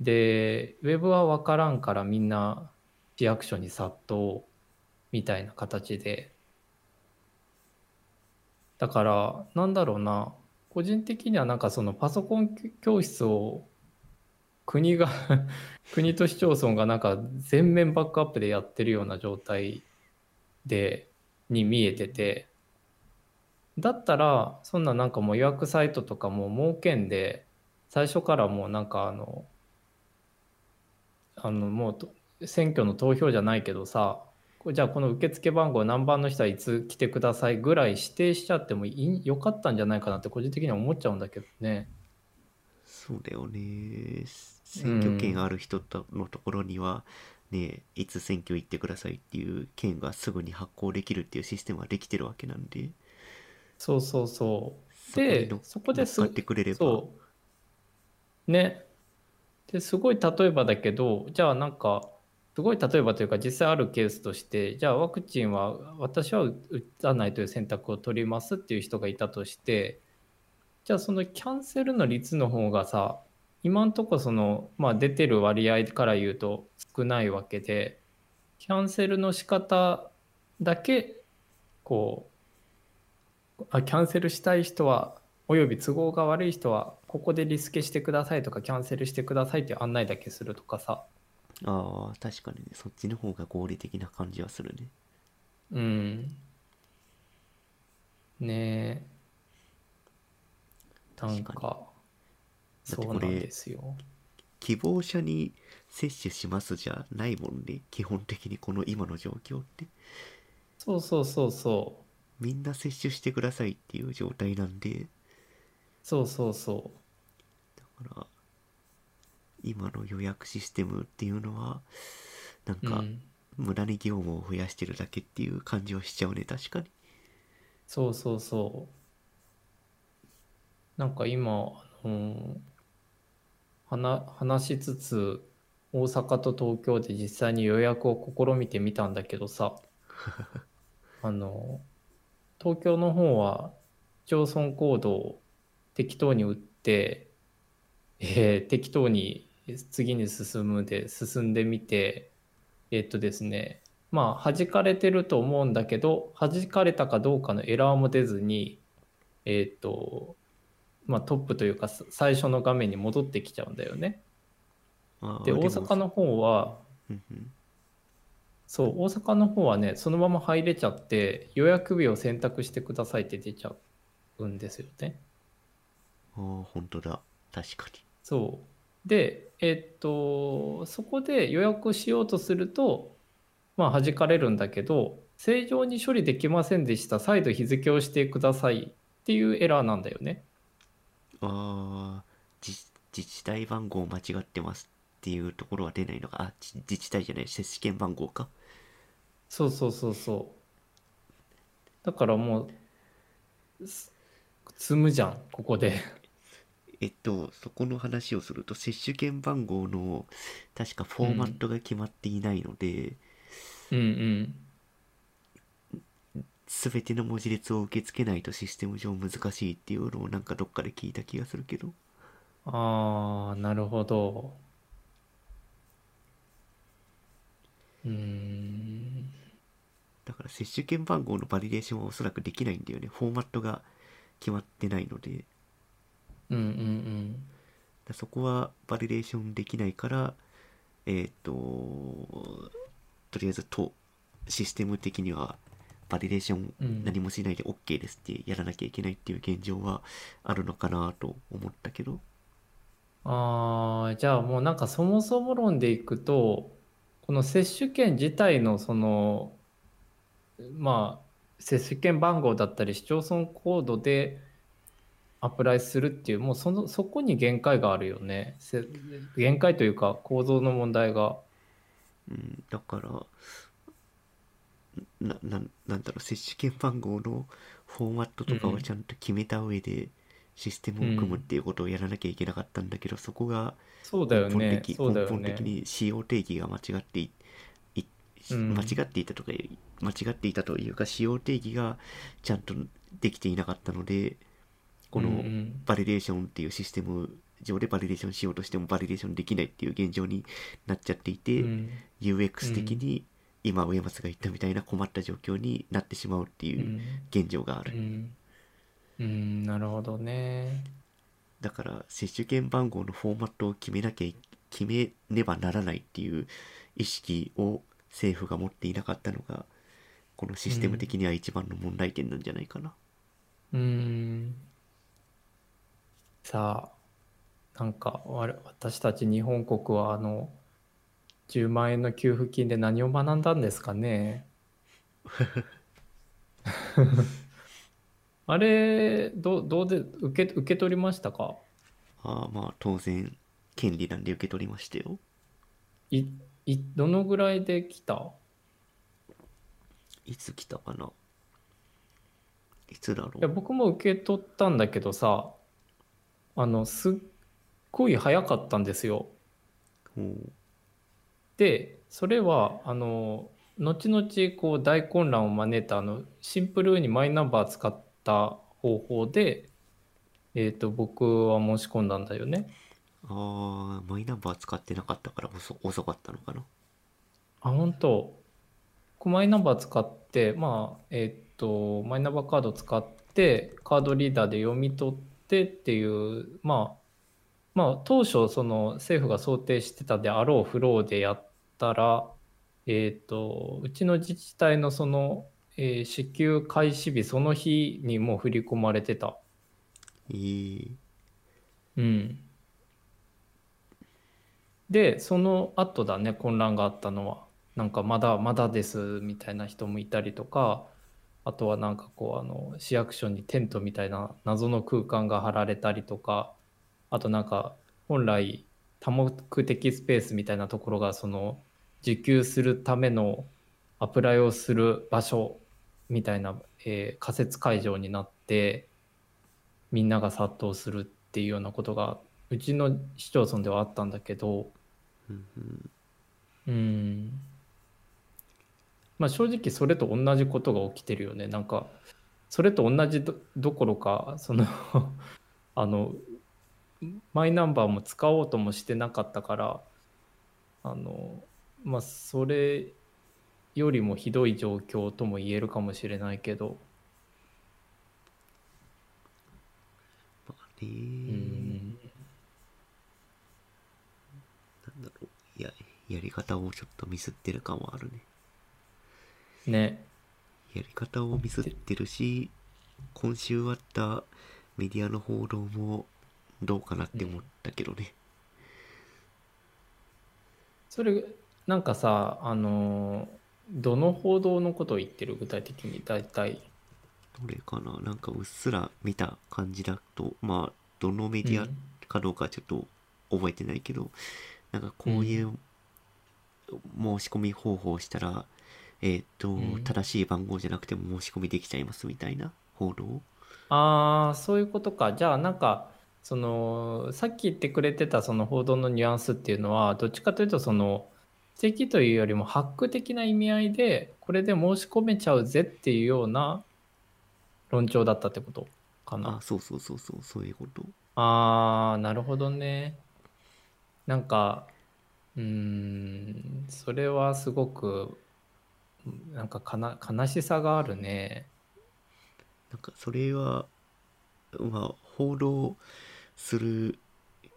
で、ウェブは分からんからみんな市役所に殺到みたいな形で、だから、なんだろうな、個人的にはなんかそのパソコン教室を国が 国と市町村がなんか全面バックアップでやってるような状態でに見えてて。だったらそんななんかもう予約サイトとかも設けんで最初からもうなんかあのあのもうと選挙の投票じゃないけどさじゃあこの受付番号何番の人はいつ来てくださいぐらい指定しちゃってもいいよかったんじゃないかなって個人的には思っちゃうんだけどね。そうだよね。選挙権ある人とのところには、ねいつ選挙行ってくださいっていう券がすぐに発行できるっていうシステムはできてるわけなんでそうそうそう。でそこです乗ってくれればそう。ね。ですごい例えばだけど、じゃあなんか、すごい例えばというか実際あるケースとして、じゃあワクチンは私は打たないという選択を取りますっていう人がいたとして、じゃあそのキャンセルの率の方がさ、今んとこその、まあ出てる割合から言うと少ないわけで、キャンセルの仕方だけ、こう、あキャンセルしたい人はおよび都合が悪い人はここでリスケしてくださいとかキャンセルしてくださいっていう案内だけするとかさ。ああ確かにねそっちの方が合理的な感じはするね。うん。ねえ。なん確かだってこれそうなんですよ。希望者に接種しますじゃないもんね。基本的にこの今の状況って。そうそうそうそう。みんな接種してくださいっていう状態なんで。そうそうそだから今の予約システムっていうのはなんか、ううん。無駄に業務を増やしてるだけっていう感じはしちゃうね確かに。そうそうそう。なんか今あの話話しつつ大阪と東京で実際に予約を試みてみたんだけどさ あの東京の方は市町村コードを適当に打って、えー適当に次に進むで進んでみてえっとですねまあ弾かれてると思うんだけど弾かれたかどうかのエラーも出ずにえっとまあトップというかさ最初の画面に戻ってきちゃうんだよね。で大阪の方はそう大阪の方はねそのまま入れちゃって予約日を選択してくださいって出ちゃうんですよね。あー本当だ確かにそうでえっとそこで予約しようとするとまあ弾かれるんだけど正常に処理できませんでした再度日付をしてくださいっていうエラーなんだよね。ああ自自治体番号間違ってますっていうところは出ないのか？あ自自治体じゃない接種券番号か？そうそうそうそう。だからもうす積むじゃんここで。えっとそこの話をすると接種券番号の確かフォーマットが決まっていないので、うんうん。全ての文字列を受け付けないとシステム上難しいっていうのをなんかどっかで聞いた気がするけどああなるほど。うーん。だから接種券番号のバリデーションはおそらくできないんだよねフォーマットが決まってないのでうんうんうん。だそこはバリデーションできないからえっ、ととりあえずとシステム的にはバリデーションうん何もしないで OK ですってやらなきゃいけないっていう現状はあるのかなと思ったけどああ、じゃあもうなんかそもそも論でいくと、この接種券自体のその、まあ、接種券番号だったり市町村コードでアプライするっていう、もうその、そこに限界があるよね。せ限界というか構造の問題が。うん、だからなななんだろう接種券番号のフォーマットとかうんをちゃんと決めた上でシステムを組むっていうことをやらなきゃいけなかったんだけど、そこがそうだよ根本ね。的そうだよ根本的ね。に仕様定義が間違っていいうん間違っていたとか間違っていたというか仕様定義がちゃんとできていなかったのでこのうんうん。バリデーションっていうシステム上でバリデーションしようとしてもバリデーションできないっていう現状になっちゃっていて、うん。UX 的に今上松が言ったみたいな困った状況になってしまうってういうん。現状がある、うん。うん、なるほどね。だから接種券番号のフォーマットを決めなきゃい決めねばならないっていう意識を政府が持っていなかったのがこのシステム的には一番の問題点なんじゃないかな、うーんさあなんか私たち日本国はあの10万円の給付金で何を学んだんですかね？あれどうどうで受け受け取りましたか？ああまあ当然権利なんで受け取りましたよ。いいどのぐらいで来た？いつ来たかな？いつだろいやう僕も受け取ったんだけどさあのすっごい早かったんですよ。でそれはあの後々こう大混乱を招いたあのシンプルにマイナンバー使った方法で、えー、と僕は申し込んだんだよね。あーマイナンバー使ってなかったから遅遅かったのかな？あ本当こうマイナンバー使ってまあえっ、とマイナンバーカード使ってカードリーダーで読み取ってっていうまあまあ当初その政府が想定してたであろうフローでやったらえっ、とうちの自治体のその、えー支給開始日その日にもう振り込まれてた。えー、うん。で、その後だね、混乱があったのは。なんかまだまだですみたいな人もいたりとか、あとはなんかこう、あの、市役所にテントみたいな謎の空間が張られたりとか、あとなんか本来多目的スペースみたいなところがその受給するためのアプライをする場所みたいな、えー仮設会場になってみんなが殺到するっていうようなことがうちの市町村ではあったんだけどうんまあ正直それと同じことが起きてるよね。なんかそれと同じどどころかその あのマイナンバーも使おうともしてなかったからあのまあそれよりもひどい状況とも言えるかもしれないけど。まあね。うーん。なんだろう。ややり方をちょっとミスってる感はあるねね。やり方をミスってるし今週あったメディアの報道もどうかなって思ったけどね、それなんかさあのどの報道のことを言ってる？具体的に大体。どれかな？なんかうっすら見た感じだとまあどのメディアうんかどうかはちょっと覚えてないけど、なんかこういう申し込み方法をしたら、えーっと、ん。正しい番号じゃなくても申し込みできちゃいますみたいな報道ああそういうことか。じゃあなんかそのさっき言ってくれてたその報道のニュアンスっていうのはどっちかというとその指摘というよりもハック的な意味合いでこれで申し込めちゃうぜっていうような論調だったってことかな。あそうそうそうそうそういうこと。ああ、なるほどね。なんか、うーん、それはすごく、なんかかな悲しさがあるね。なんかそれはまあ報道する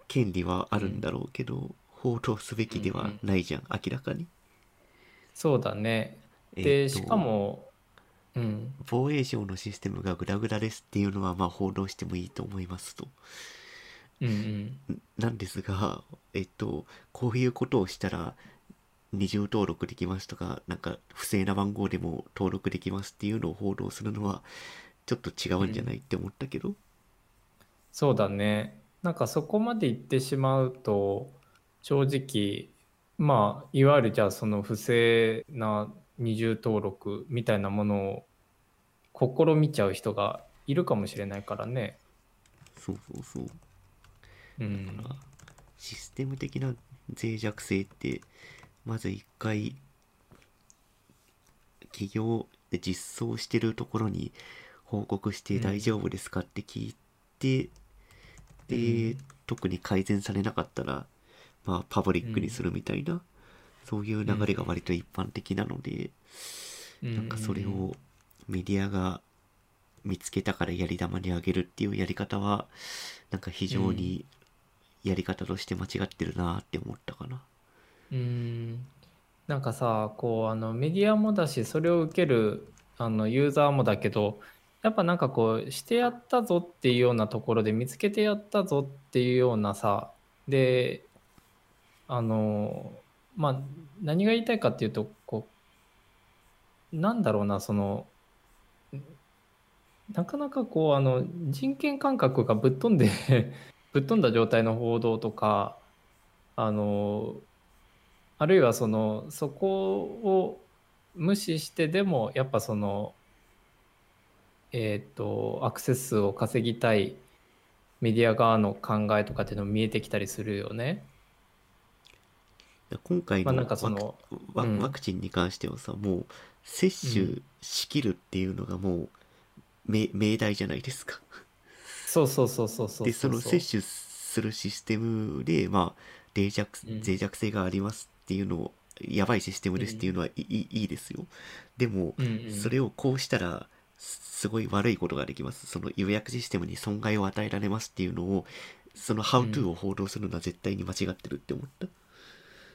権利はあるんだろうけど、報道すべきではないじゃん、明らかに。そうだね。えで、ーとしかも、うん、防衛省のシステムがグダグダですっていうのはまあ報道してもいいと思いますと。うんうん。んなんですが、えっと、こういうことをしたら二重登録できますとか、なんか不正な番号でも登録できますっていうのを報道するのはちょっと違うんじゃないって思ったけど、そうだね。なんかそこまで言ってしまうと、正直、まあ、いわゆるじゃあその不正な二重登録みたいなものを試みちゃう人がいるかもしれないからね。そうそうそう。うん。システム的な脆弱性ってまず一回企業で実装してるところに報告して大丈夫ですかって聞いて、で、うん。特に改善されなかったらまあパブリックにするみたいな、そういう流れが割と一般的なので、なんかそれをメディアが見つけたからやり玉にあげるっていうやり方はなんか非常にやり方として間違ってるなって思ったかな。うん。なんかさこうあのメディアもだしそれを受けるあのユーザーもだけどやっぱなんかこうしてやったぞっていうようなところで見つけてやったぞっていうようなさであのまあ何が言いたいかっていうとこうなんだろうなそのなかなかこうあの人権感覚がぶっ飛んで ぶっ飛んだ状態の報道とかあのあるいはそのそこを無視してでもやっぱそのえっ、とアクセス数を稼ぎたいメディア側の考えとかっていうのも見えてきたりするよね。今回のまあなんかそのワクチンに関してはさもう接種しきるっていうのがもう命命題じゃないですか。そうそうそうそうそうでその接種するシステムでまあ脆弱うん脆弱性がありますっていうのをやばいシステムですっていうのはいい,、いいですよ。でもうんうんそれをこうしたらすすごい悪いことができます。その予約システムに損害を与えられますっていうのをその How to を報道するのは絶対に間違ってるって思った。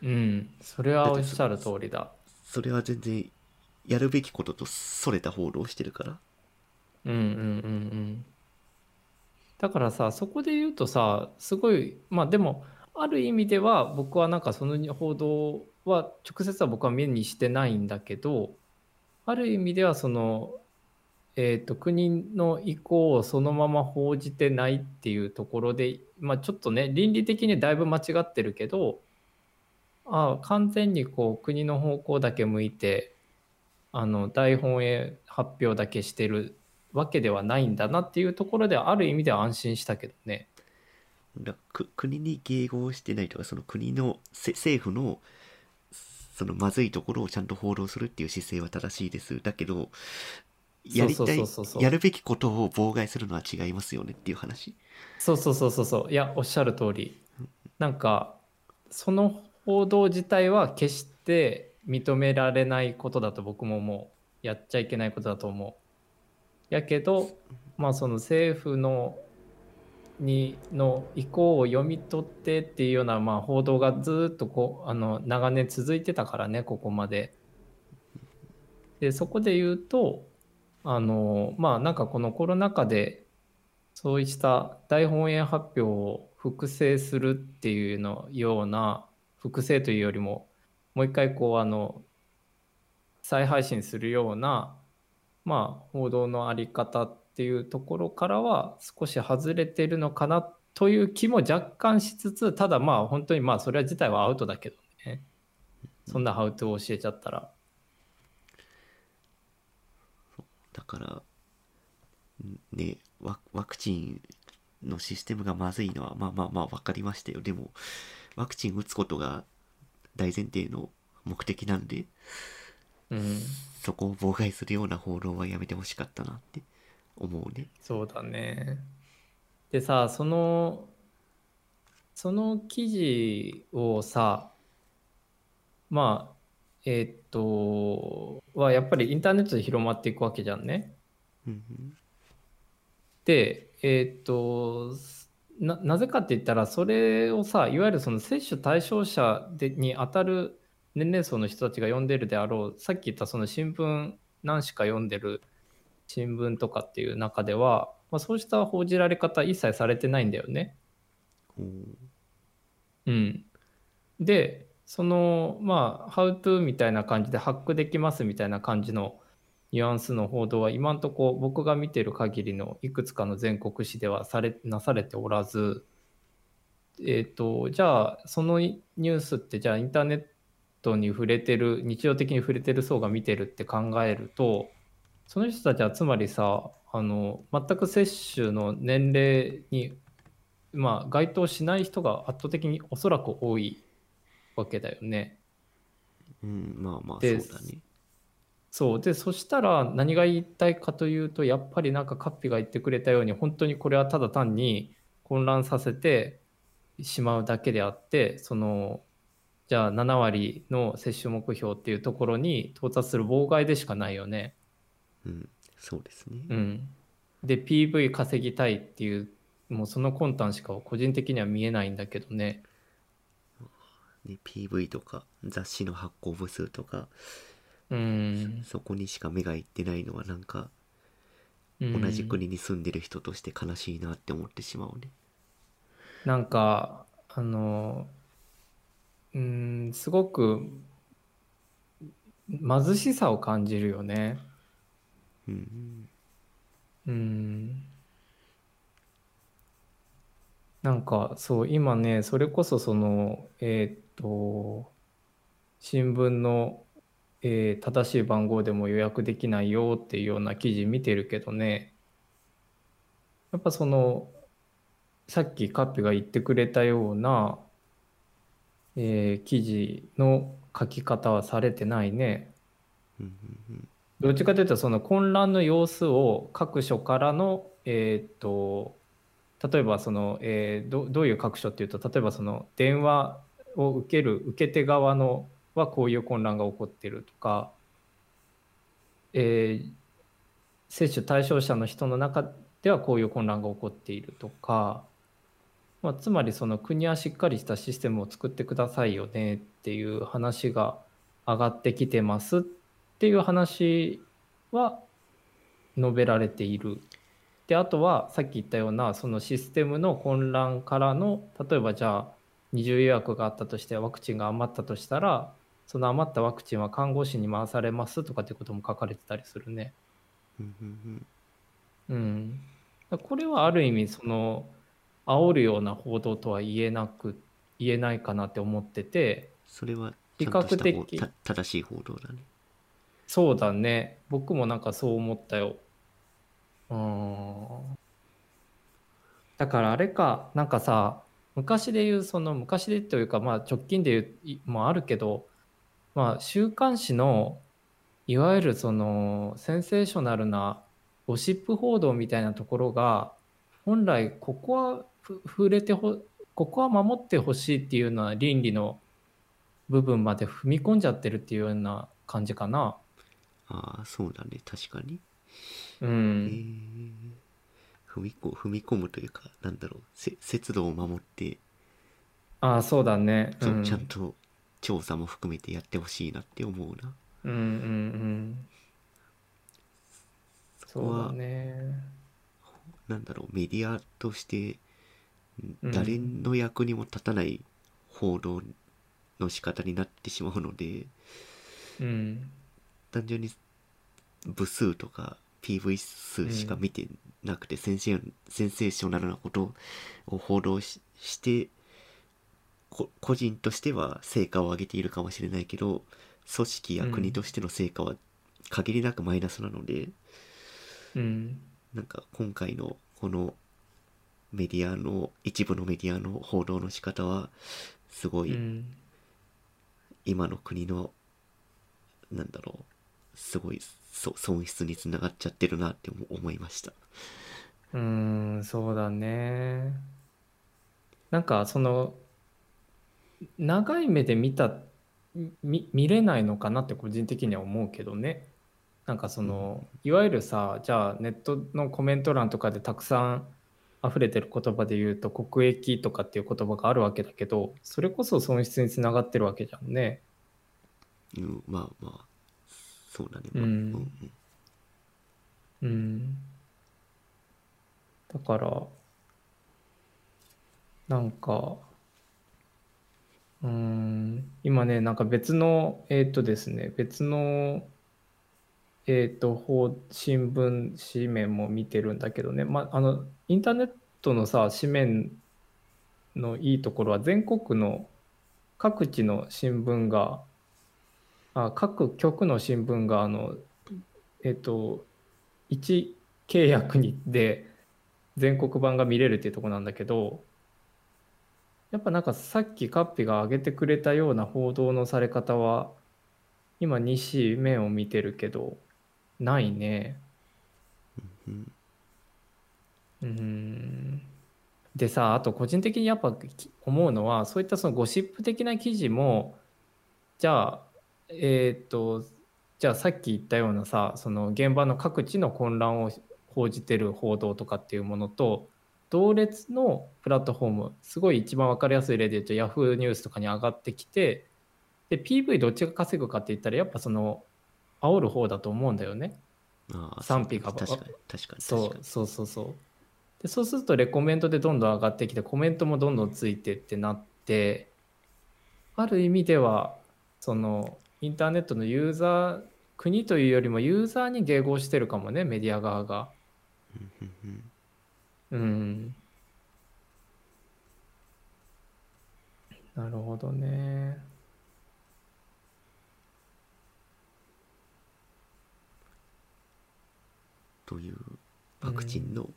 うんそれはおっしゃる通りだ。それは全然やるべきこととそれた報道をしてるから。うんうんうんうん。だからさそこで言うとさすごいまあでもある意味では僕はなんかその報道は直接は僕は目にしてないんだけどある意味ではその、えー、と国の意向をそのまま報じてないっていうところで、まあ、ちょっとね倫理的にだいぶ間違ってるけどああ完全にこう国の方向だけ向いてあの大本営発表だけしてるわけではないんだなっていうところである意味では安心したけどね。だく国に迎合してないとかその国のせ政府のそのまずいところをちゃんと報道するっていう姿勢は正しいです。だけどやりたいやるべきことを妨害するのは違いますよねっていう話？そうそうそうそうそう。いやおっしゃる通り。なんかその報道自体は決して認められないことだと僕も思う。やっちゃいけないことだと思う。やけどまあその政府のにの意向を読み取ってっていうようなまあ報道がずっとこうあの長年続いてたからねここまで。でそこで言うとあのまあなんかこのコロナ禍でそうした大本営発表を複製するっていうのような複製というよりももう一回こうあの再配信するようなまあ報道のあり方っていうところからは少し外れてるのかなという気も若干しつつただまあ本当にまあそれは自体はアウトだけどね。そんなハウトを教えちゃったら。だからんねワワクチンのシステムがまずいのはまあまあまあ分かりましたよ。でもワクチン打つことが大前提の目的なんでうん。そこを妨害するような報道はやめてほしかったなって思うねそうだね。でさ、その、その記事をさ、まあ、えーっと、はやっぱりインターネットで広まっていくわけじゃんね。うんうんで、えーっと、な、なぜかって言ったら、それをさ、いわゆるその接種対象者でに当たる年齢層の人たちが読んでるであろう、さっき言ったその新聞何紙か読んでる新聞とかっていう中では、まあ、そうした報じられ方一切されてないんだよね。うん。で、その、まあ、How to みたいな感じでハックできますみたいな感じのニュアンスの報道は今んとこ僕が見てる限りのいくつかの全国紙ではされなされておらず、えっ、と、じゃあそのニュースってじゃあインターネットに触れてる、日常的に触れてる層が見てるって考えると、その人たちはつまりさ、あの、全く接種の年齢にまあ、該当しない人が圧倒的におそらく多いわけだよね。うんまあまあそうでだねそうでそしたら何が言いたいかというとやっぱりなんかカッピが言ってくれたように本当にこれはただ単に混乱させてしまうだけであってそのじゃあ7割の接種目標っていうところに到達する妨害でしかないよね。うん。そうですね。うん、で PV 稼ぎたいっていうもうその魂胆しか個人的には見えないんだけどね。ね PV とか雑誌の発行部数とかうん、そこにしか目がいってないのはなんかうん。同じ国に住んでる人として悲しいなって思ってしまうね。なんかあのうんすごく貧しさを感じるよね。うん。うんなんかそう今ねそれこそそのえーっと新聞の、えー正しい番号でも予約できないよっていうような記事見てるけどね。やっぱそのさっきカッピが言ってくれたような、えー記事の書き方はされてないね。うん。どっちかというとその混乱の様子を各所からのえーっと例えばその、えーどどういう各所っていうと例えばその電話を受ける受け手側のはこういう混乱が起こってるとか、えー接種対象者の人の中ではこういう混乱が起こっているとか、まあ、つまりその国はしっかりしたシステムを作ってくださいよねっていう話が上がってきてます。っていう話は述べられている。であとはさっき言ったようなそのシステムの混乱からの例えばじゃあ二重予約があったとしてワクチンが余ったとしたらその余ったワクチンは看護師に回されますとかっていうことも書かれてたりするね。うんこれはある意味その煽るような報道とは言えなく言えないかなって思っててそれは比較方的た正しい報道だね。そうだね僕もなんかそう思ったよ。うんだからあれかなんかさ昔で言うその昔でというかまあ直近で言ういもあるけどまあ週刊誌のいわゆるそのセンセーショナルなゴシップ報道みたいなところが本来ここはふ触れてほここは守ってほしいっていうような倫理の部分まで踏み込んじゃってるっていうような感じかな。ああ、そうだね。確かに。うえん、ー踏みこ踏み込むというか、なんだろう、せ節度を守って、ああそうだね。そううん、ちゃんと調査も含めてやってほしいなって思うな。うんうんうん。そはだね。なんだろう、メディアとして、うん誰の役にも立たない報道の仕方になってしまうので、うん単純に部数とか PV 数しか見てなくて、センセセンセーショナルなことを報道ししてこ個人としては成果を上げているかもしれないけど組織や国としての成果は限りなくマイナスなので、うん。なんか今回のこのメディアの一部のメディアの報道の仕方はすごいうん。今の国のなんだろうすごいそ損失につながっちゃってるなって思思いましたうーんそうだね。なんかその長い目で見たみ見れないのかなって個人的には思うけどね。なんかそのいわゆるさじゃあネットのコメント欄とかでたくさん溢れてる言葉で言うと国益とかっていう言葉があるわけだけどそれこそ損失につながってるわけじゃんね。うんまあまあそうだね、まあ、うん。うん。うん。だから、なんか、うーん、今ね、なんか別の、えっとですね、別の、えっと、報新聞紙面も見てるんだけどね、まあ、あの、インターネットのさ、紙面のいいところは、全国の各地の新聞が、あ各局の新聞が、あの、えっと、1契約にで全国版が見れるっていうところなんだけどやっぱなんかさっきカッピが挙げてくれたような報道のされ方は今西面を見てるけどないね。うん。うん。でさあと個人的にやっぱき思うのはそういったそのゴシップ的な記事もじゃあえっとじゃあさっき言ったようなさその現場の各地の混乱を報じてる報道とかっていうものと同列のプラットフォームすごい一番分かりやすい例で言うと Yahoo ニュースとかに上がってきてで PV どっちが稼ぐかって言ったらやっぱその煽る方だと思うんだよね。賛否が。そう確かに。確かに。そ確かにうそうそうそう。でそうするとレコメントでどんどん上がってきてコメントもどんどんついてってなってある意味ではそのインターネットのユーザー国というよりもユーザーに迎合してるかもねメディア側が。うん。なるほどね。というワクチンの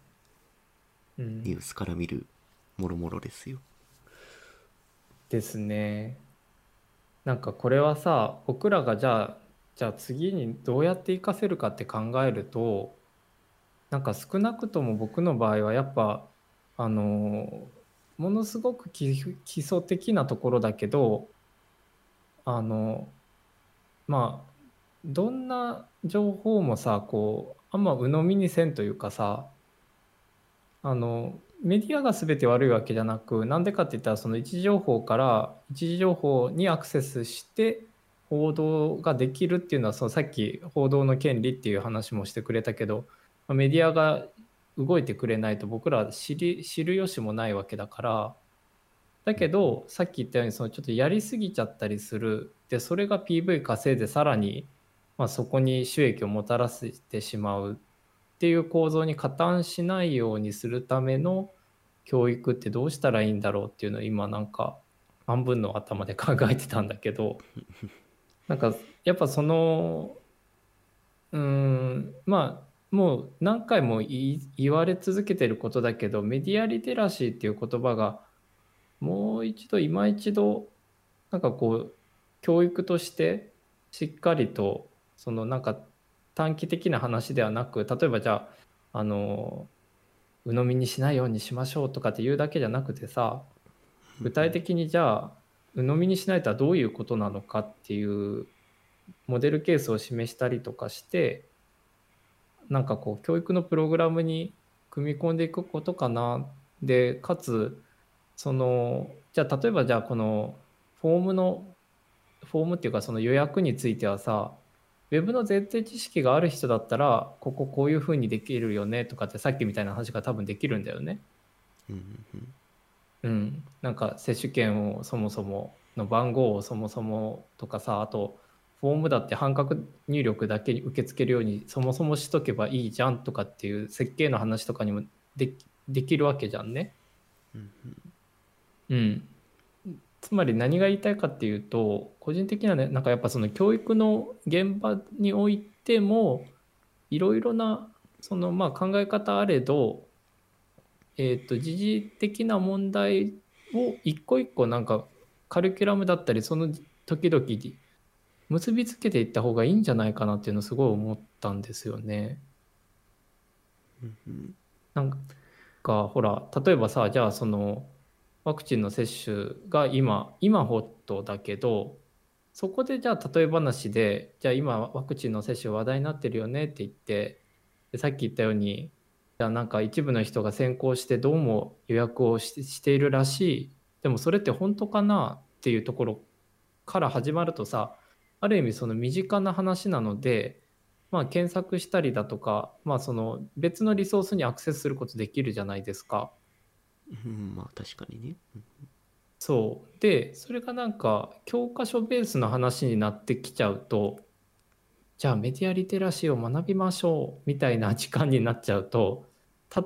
ニュースから見るもろもろですよ。うんうん、ですね。なんかこれはさ僕らがじゃあじゃあ次にどうやって活かせるかって考えるとなんか少なくとも僕の場合はやっぱあのものすごく基礎的なところだけどあのまあどんな情報もさこうあんま鵜呑みにせんというかさあのメディアが全て悪いわけじゃなくなんでかって言ったらその一時情報から一時情報にアクセスして報道ができるっていうのはそのさっき報道の権利っていう話もしてくれたけどメディアが動いてくれないと僕ら知り知る由もないわけだからだけどさっき言ったようにそのちょっとやりすぎちゃったりする。でそれが PV 稼いでさらに、まあ、そこに収益をもたらしてしまう。っていう構造に加担しないようにするための教育ってどうしたらいいんだろうっていうのを今なんか半分の頭で考えてたんだけど なんかやっぱそのうーんまあもう何回も言われ続けてることだけどメディアリテラシーっていう言葉がもう一度今一度なんかこう教育としてしっかりとそのなんか短期的な話ではなく例えばじゃああの鵜呑みにしないようにしましょうとかっていうだけじゃなくてさ具体的にじゃあ鵜呑みにしないとはどういうことなのかっていうモデルケースを示したりとかしてなんかこう教育のプログラムに組み込んでいくことかな。でかつそのじゃあ例えばじゃあこのフォームのフォームっていうかその予約についてはさウェブの前提知識がある人だったらこここういうふうにできるよねとかってさっきみたいな話が多分できるんだよね。うんなんか接種券をそもそもの番号をそもそもとかさあとフォームだって半角入力だけに受け付けるようにそもそもしとけばいいじゃんとかっていう設計の話とかにもできできるわけじゃんね。うんうん、つまり何が言いたいかっていうと個人的にはねなんかやっぱその教育の現場においてもいろいろなそのまあ考え方あれど、えー、と時事的な問題を一個一個なんかカリキュラムだったりその時々に結びつけていった方がいいんじゃないかなっていうのをすごい思ったんですよね。なんかほら例えばさじゃあそのワクチンの接種が今今ホットだけどそこでじゃあ例え話でじゃあ今ワクチンの接種話題になってるよねって言ってでさっき言ったようにじゃあなんか一部の人が先行してどうも予約をしているらしいでもそれって本当かなっていうところから始まるとさある意味その身近な話なのでまあ、検索したりだとか、まあ、その別のリソースにアクセスすることできるじゃないですか。うんまあ確かにね。うんそうでそれがなんか教科書ベースの話になってきちゃうとじゃあメディアリテラシーを学びましょうみたいな時間になっちゃうと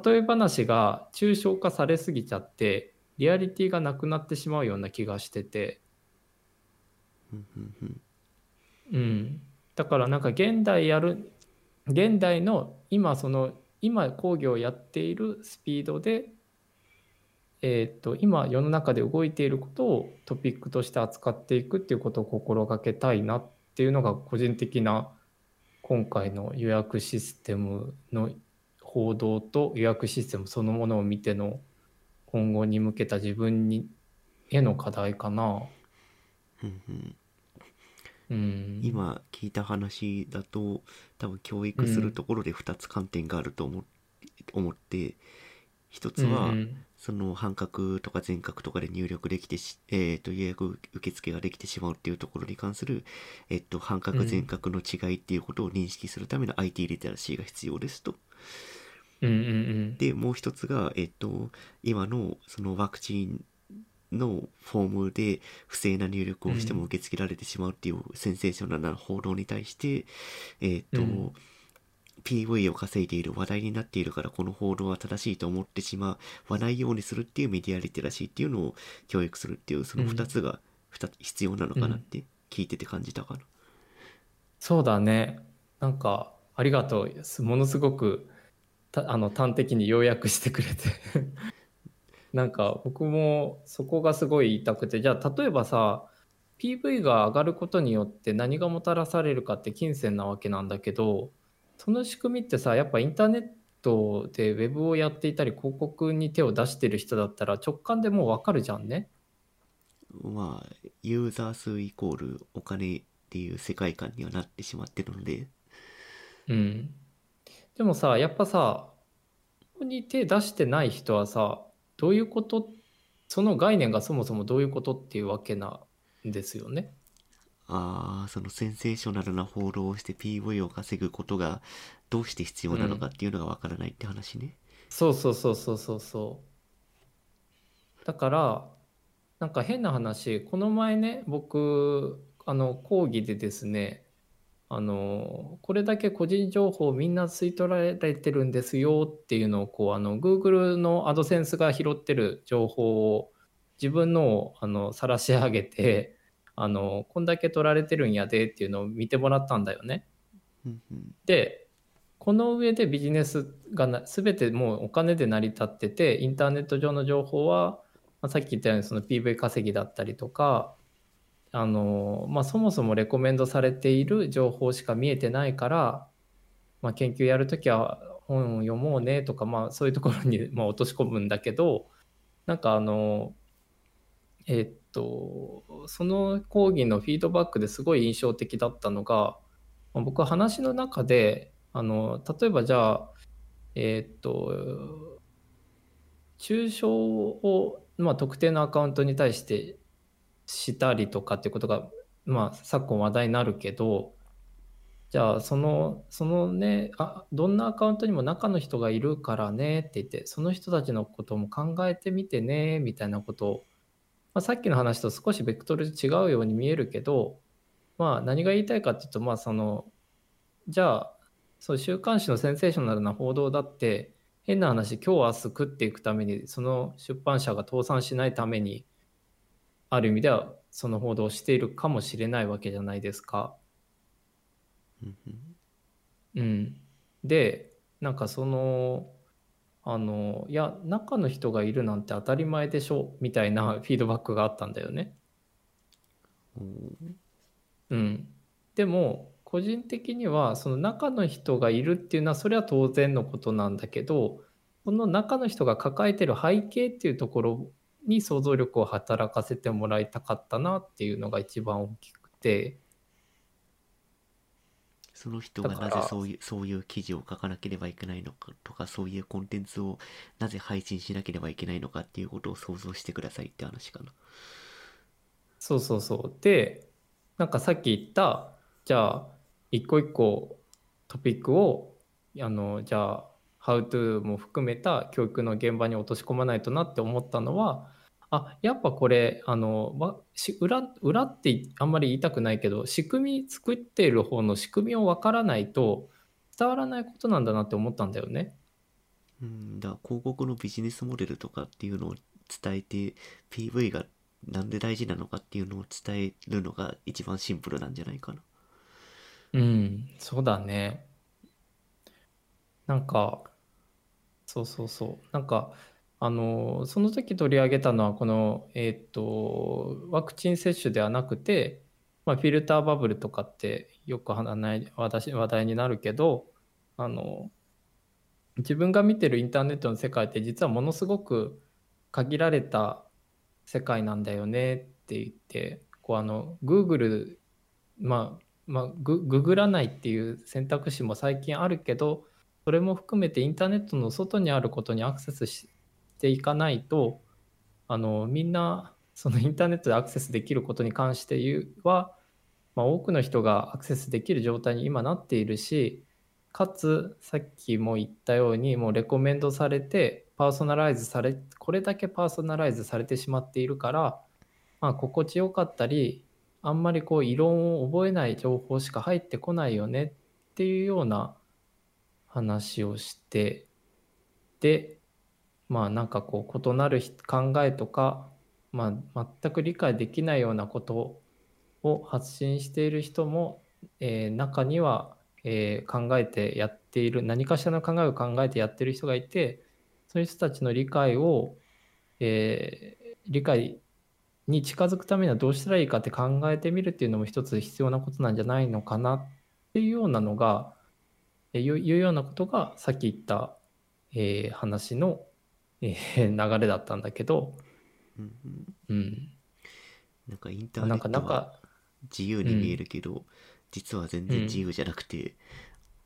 例え話が抽象化されすぎちゃってリアリティがなくなってしまうような気がしてて。うん、だからなんか現代やる現代の今その今工業をやっているスピードで、えー、と今世の中で動いていることをトピックとして扱っていくっていうことを心がけたいなっていうのが個人的な今回の予約システムの報道と予約システムそのものを見ての今後に向けた自分にへの課題かな。うんうん。うん、今聞いた話だと多分教育するところで2つ観点があると思,、思って一つは、うんうんその半角とか全角とかで入力できてし、えー、と予約受付ができてしまうっていうところに関する、えっと半角うん全角の違いっていうことを認識するための IT リテラシーが必要ですと。うんうんうんでもう一つが、えっと今のそのワクチンのフォームで不正な入力をしても受け付けられてしまうっていうセンセーショナルな報道に対して、えっと、うん PV を稼いでいる話題になっているからこの報道は正しいと思ってしまわないようにするっていうメディアリテラシーっていうのを教育するっていうその2つが二つ必要なのかなって聞いてて感じたかな。そうだね。なんか、ありがとう。すものすごくたあの端的に要約してくれて なんか僕もそこがすごい言いたくてじゃあ例えばさ PV が上がることによって何がもたらされるかって金銭なわけなんだけどその仕組みってさやっぱインターネットでウェブをやっていたり広告に手を出してる人だったら直感でもう分かるじゃんね。まあユーザー数イコールお金っていう世界観にはなってしまってるのでうん。でもさやっぱさここに手出してない人はさどういうこと？その概念がそもそもどういうことっていうわけなんですよね。あそのセンセーショナルな報道をして PV を稼ぐことがどうして必要なのかっていうのがわからないって話ね、そうそうそうそうそうそう。だからなんか変な話この前ね僕あの講義でですねあのこれだけ個人情報みんな吸い取られてるんですよっていうのをこうあの Google の AdSense が拾ってる情報を自分のをあの晒し上げてあのこんだけ取られてるんやでっていうのを見てもらったんだよね。でこの上でビジネスがな全てもうお金で成り立っててインターネット上の情報は、まあ、さっき言ったようにその PV 稼ぎだったりとかあの、まあ、そもそもレコメンドされている情報しか見えてないから、まあ、研究やるときは本を読もうねとか、まあ、そういうところにまあ落とし込むんだけどなんかあのえっとその講義のフィードバックですごい印象的だったのがま僕は話の中であの例えばじゃあえーっと中傷を、まあ、特定のアカウントに対してしたりとかっていうことが、まあ、昨今話題になるけどじゃあそのそのねあどんなアカウントにも中の人がいるからねって言ってその人たちのことも考えてみてねみたいなことを、まあ、さっきの話と少しベクトル違うように見えるけどまあ何が言いたいかっていうとまあそのじゃあそう週刊誌のセンセーショナルな報道だって変な話今日明日食っていくためにその出版社が倒産しないためにある意味ではその報道をしているかもしれないわけじゃないですか。うんでなんかそのあのいや中の人がいるなんて当たり前でしょみたいなフィードバックがあったんだよね。おーうん、でも個人的にはその中の人がいるっていうのはそれは当然のことなんだけどこの中の人が抱えてる背景っていうところに想像力を働かせてもらいたかったなっていうのが一番大きくてその人がなぜそういうそういう記事を書かなければいけないのかとかそういうコンテンツをなぜ配信しなければいけないのかっていうことを想像してくださいって話かな。そうそうそうでなんかさっき言ったじゃあ一個一個トピックをあのじゃあ「How to」も含めた教育の現場に落とし込まないとなって思ったのはあやっぱこれあの裏裏ってあんまり言いたくないけど仕組み作っている方の仕組みをわからないと伝わらないことなんだなって思ったんだよね。うん、だ広告のビジネスモデルとかっていうのを伝えて PV がなんで大事なのかっていうのを伝えるのが一番シンプルなんじゃないかな。うん、そうだね。なんか、そうそうそう。なんか、あの、その時取り上げたのは、この、えーと、ワクチン接種ではなくて、まあ、フィルターバブルとかってよく話題になるけど、あの、自分が見てるインターネットの世界って実はものすごく限られた世界なんだよねって言って、こうあの、Google、まあ、まあ、グググらないっていう選択肢も最近あるけどそれも含めてインターネットの外にあることにアクセスしていかないとあのみんなそのインターネットでアクセスできることに関しては、まあ、多くの人がアクセスできる状態に今なっているしかつさっきも言ったようにもうレコメンドされてパーソナライズされこれだけパーソナライズされてしまっているから、まあ、心地よかったりあんまりこう異論を覚えない情報しか入ってこないよねっていうような話をしてでまあなんかこう異なる考えとか、まあ、全く理解できないようなことを発信している人も、えー中には、えー考えてやっている何かしらの考えを考えてやってる人がいてそういう人たちの理解を、えー理解に近づくためにはどうしたらいいかって考えてみるっていうのも一つ必要なことなんじゃないのかなっていうようなのが、えいうようなことがさっき言った、えー話の、えー流れだったんだけど、うんうん。うん、なんかインターネットは自由に見えるけど、実は全然自由じゃなくて、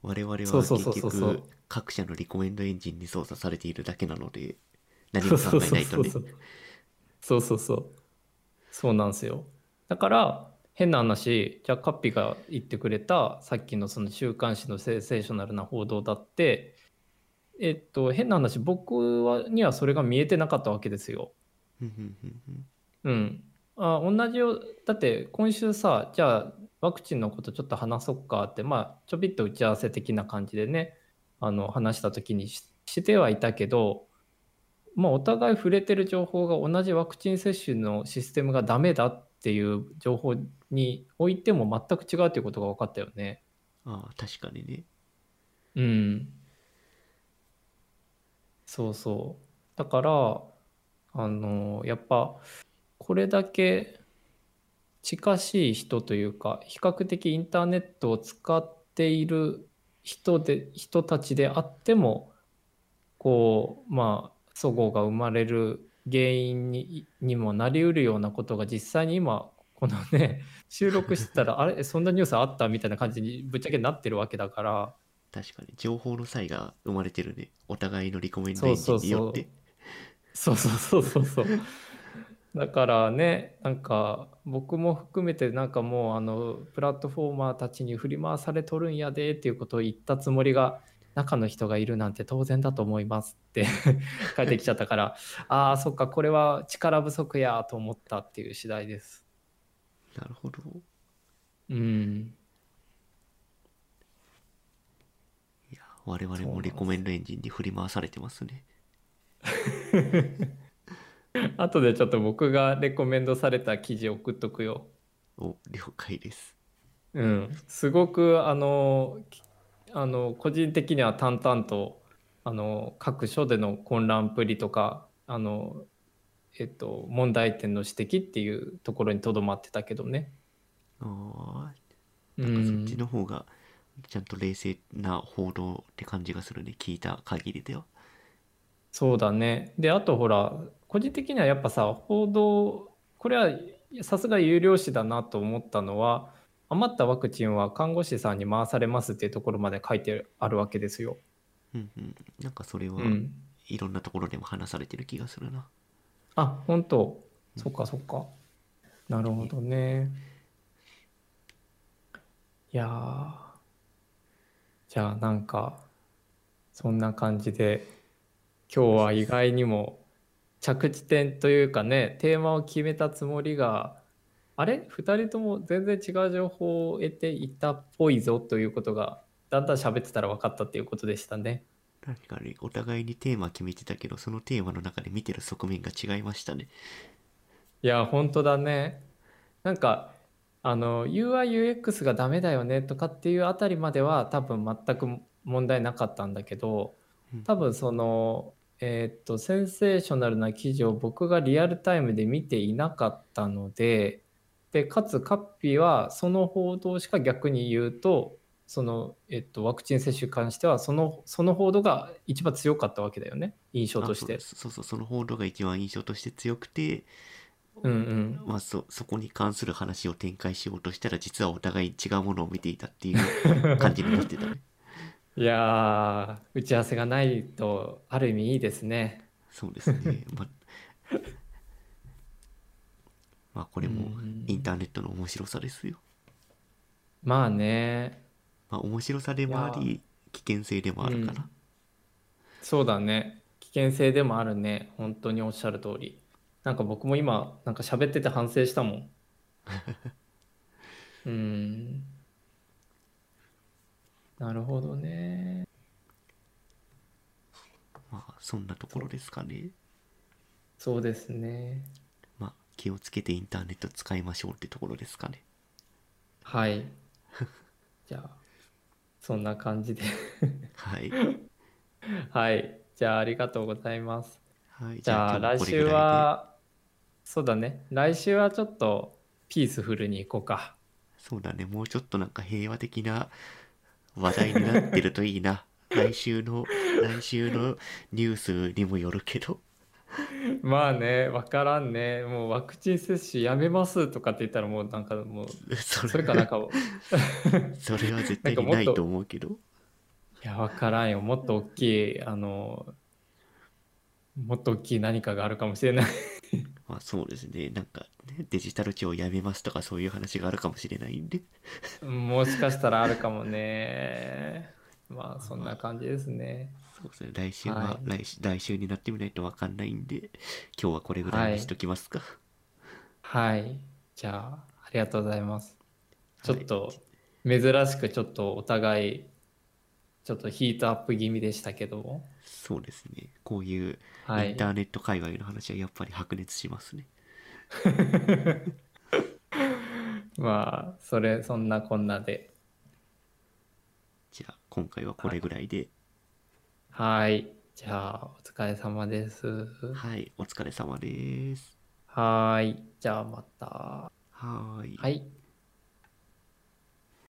我々は結局各社のリコメンドエンジンに操作されているだけなので何も考えないとね。そうそうそうそう。そうなんですよ。だから変な話じゃあカッピが言ってくれたさっきのその週刊誌のセンセーショナルな報道だってえっと変な話僕はにはそれが見えてなかったわけですよ。うんあ同じよだって今週さじゃあワクチンのことちょっと話そうかってまあちょびっと打ち合わせ的な感じでねあの話した時にししてはいたけど、まあ、お互い触れてる情報が同じワクチン接種のシステムがダメだっていう情報においても全く違うということが分かったよね。ああ確かにねうん。そうそう。だから、あの、やっぱ、これだけ近しい人というか、比較的インターネットを使っている人で、人たちであっても、こう、まあ、齟齬が生まれる原因ににもなりうるようなことが実際に今、このね、収録してたら、あれ、そんなニュースあった？みたいな感じにぶっちゃけなってるわけだから、確かに情報の差異が生まれてるねお互いのリコメンドエンジンによってそうそうそうそうそう。だからね、なんか僕も含めてなんかもうあのプラットフォーマーたちに振り回されとるんやでっていうことを言ったつもりが中の人がいるなんて当然だと思いますって 帰ってきちゃったから、ああ、そっか、これは力不足やと思ったっていう次第です。なるほどうん。いや我々もリコメンドエンジンに振り回されてますね。後でちょっと僕がレコメンドされた記事送っとくよ。お了解です。うん、すごくあのきあの個人的には淡々とあの各所での混乱っぷりとかあの、えっと、問題点の指摘っていうところにとどまってたけどね。ああうなんかそっんちの方がちゃんと冷静な報道って感じがするね聞いた限りではそうだね。であとほら個人的にはやっぱさ報道これはさすが有料紙だなと思ったのは余ったワクチンは看護師さんに回されますっていうところまで書いてあるわけですよ。うんうんなんかそれはうん、いろんなところでも話されてる気がするなあ、本当。そっかそっか。なるほどね。いやーじゃあなんかそんな感じで今日は意外にも着地点というかねテーマを決めたつもりがあれ？2人とも全然違う情報を得ていたっぽいぞということがだんだん喋ってたら分かったっていうことでしたね。確かにお互いにテーマ決めてたけどそのテーマの中で見てる側面が違いましたねいや、本当だね。なんか、あの、UI、UX がダメだよねとかっていうあたりまでは多分全く問題なかったんだけど、多分その、えーっと、センセーショナルな記事を僕がリアルタイムで見ていなかったので、で、かつカッピーはその報道しか逆に言うと、その、えっと、ワクチン接種に関してはその、その報道が一番強かったわけだよね、印象として。そうそうその報道が一番印象として強くてうんうん。まあそそこに関する話を展開しようとしたら実はお互い違うものを見ていたっていう 感じになってたねいやー、打ち合わせがないと、ある意味いいですね。そうですね まあまあこれもうんインターネットの面白さですよまあね、まあ面白さでもあり危険性でもあるかな、うんそうだね。危険性でもあるね。本当におっしゃる通り。なんか僕も今、なんか喋ってて反省したもん。うん。なるほどね。まあそんなところですかねそうですね。まあ気をつけてインターネット使いましょうってところですかねはい。じゃあ、そんな感じではい。はい。じゃあ、ありがとうございます。はい。じゃあ、来週は、そうだね。来週はちょっとピースフルに行こうか。そうだね、もうちょっとなんか平和的な話題になってるといいな。来週の、来週のニュースにもよるけど。まあね、わからんね。もうワクチン接種やめますとかって言ったらもうなんかもう、そそれかなんか、い それは絶対にないと思うけど。や、わからんよ。もっと大きい、あの、もっと大きい何かがあるかもしれない。まあそうですね、なんか、ね、デジタル庁やめますとかそういう話があるかもしれないんで。もしかしたらあるかもね。まあ、そんな感じですね。そうですね、来週は、は来週来週になってみないとわかんないんで、今日はこれぐらいにしときますか。はい。じゃあ、ありがとうございます。ちょっはいと、珍しくちょっとお互い、ちょっとヒートアップ気味でしたけども。そうですね、こういうはいイン。ターネット界隈の話はやっぱり白熱しますね。まあ、それ、そんなこんなで。じゃあ、今回はこれぐらいで、はい。じゃあ、お疲れ様です。はい、お疲れ様です。はい。じゃあ、また。はーい。はい。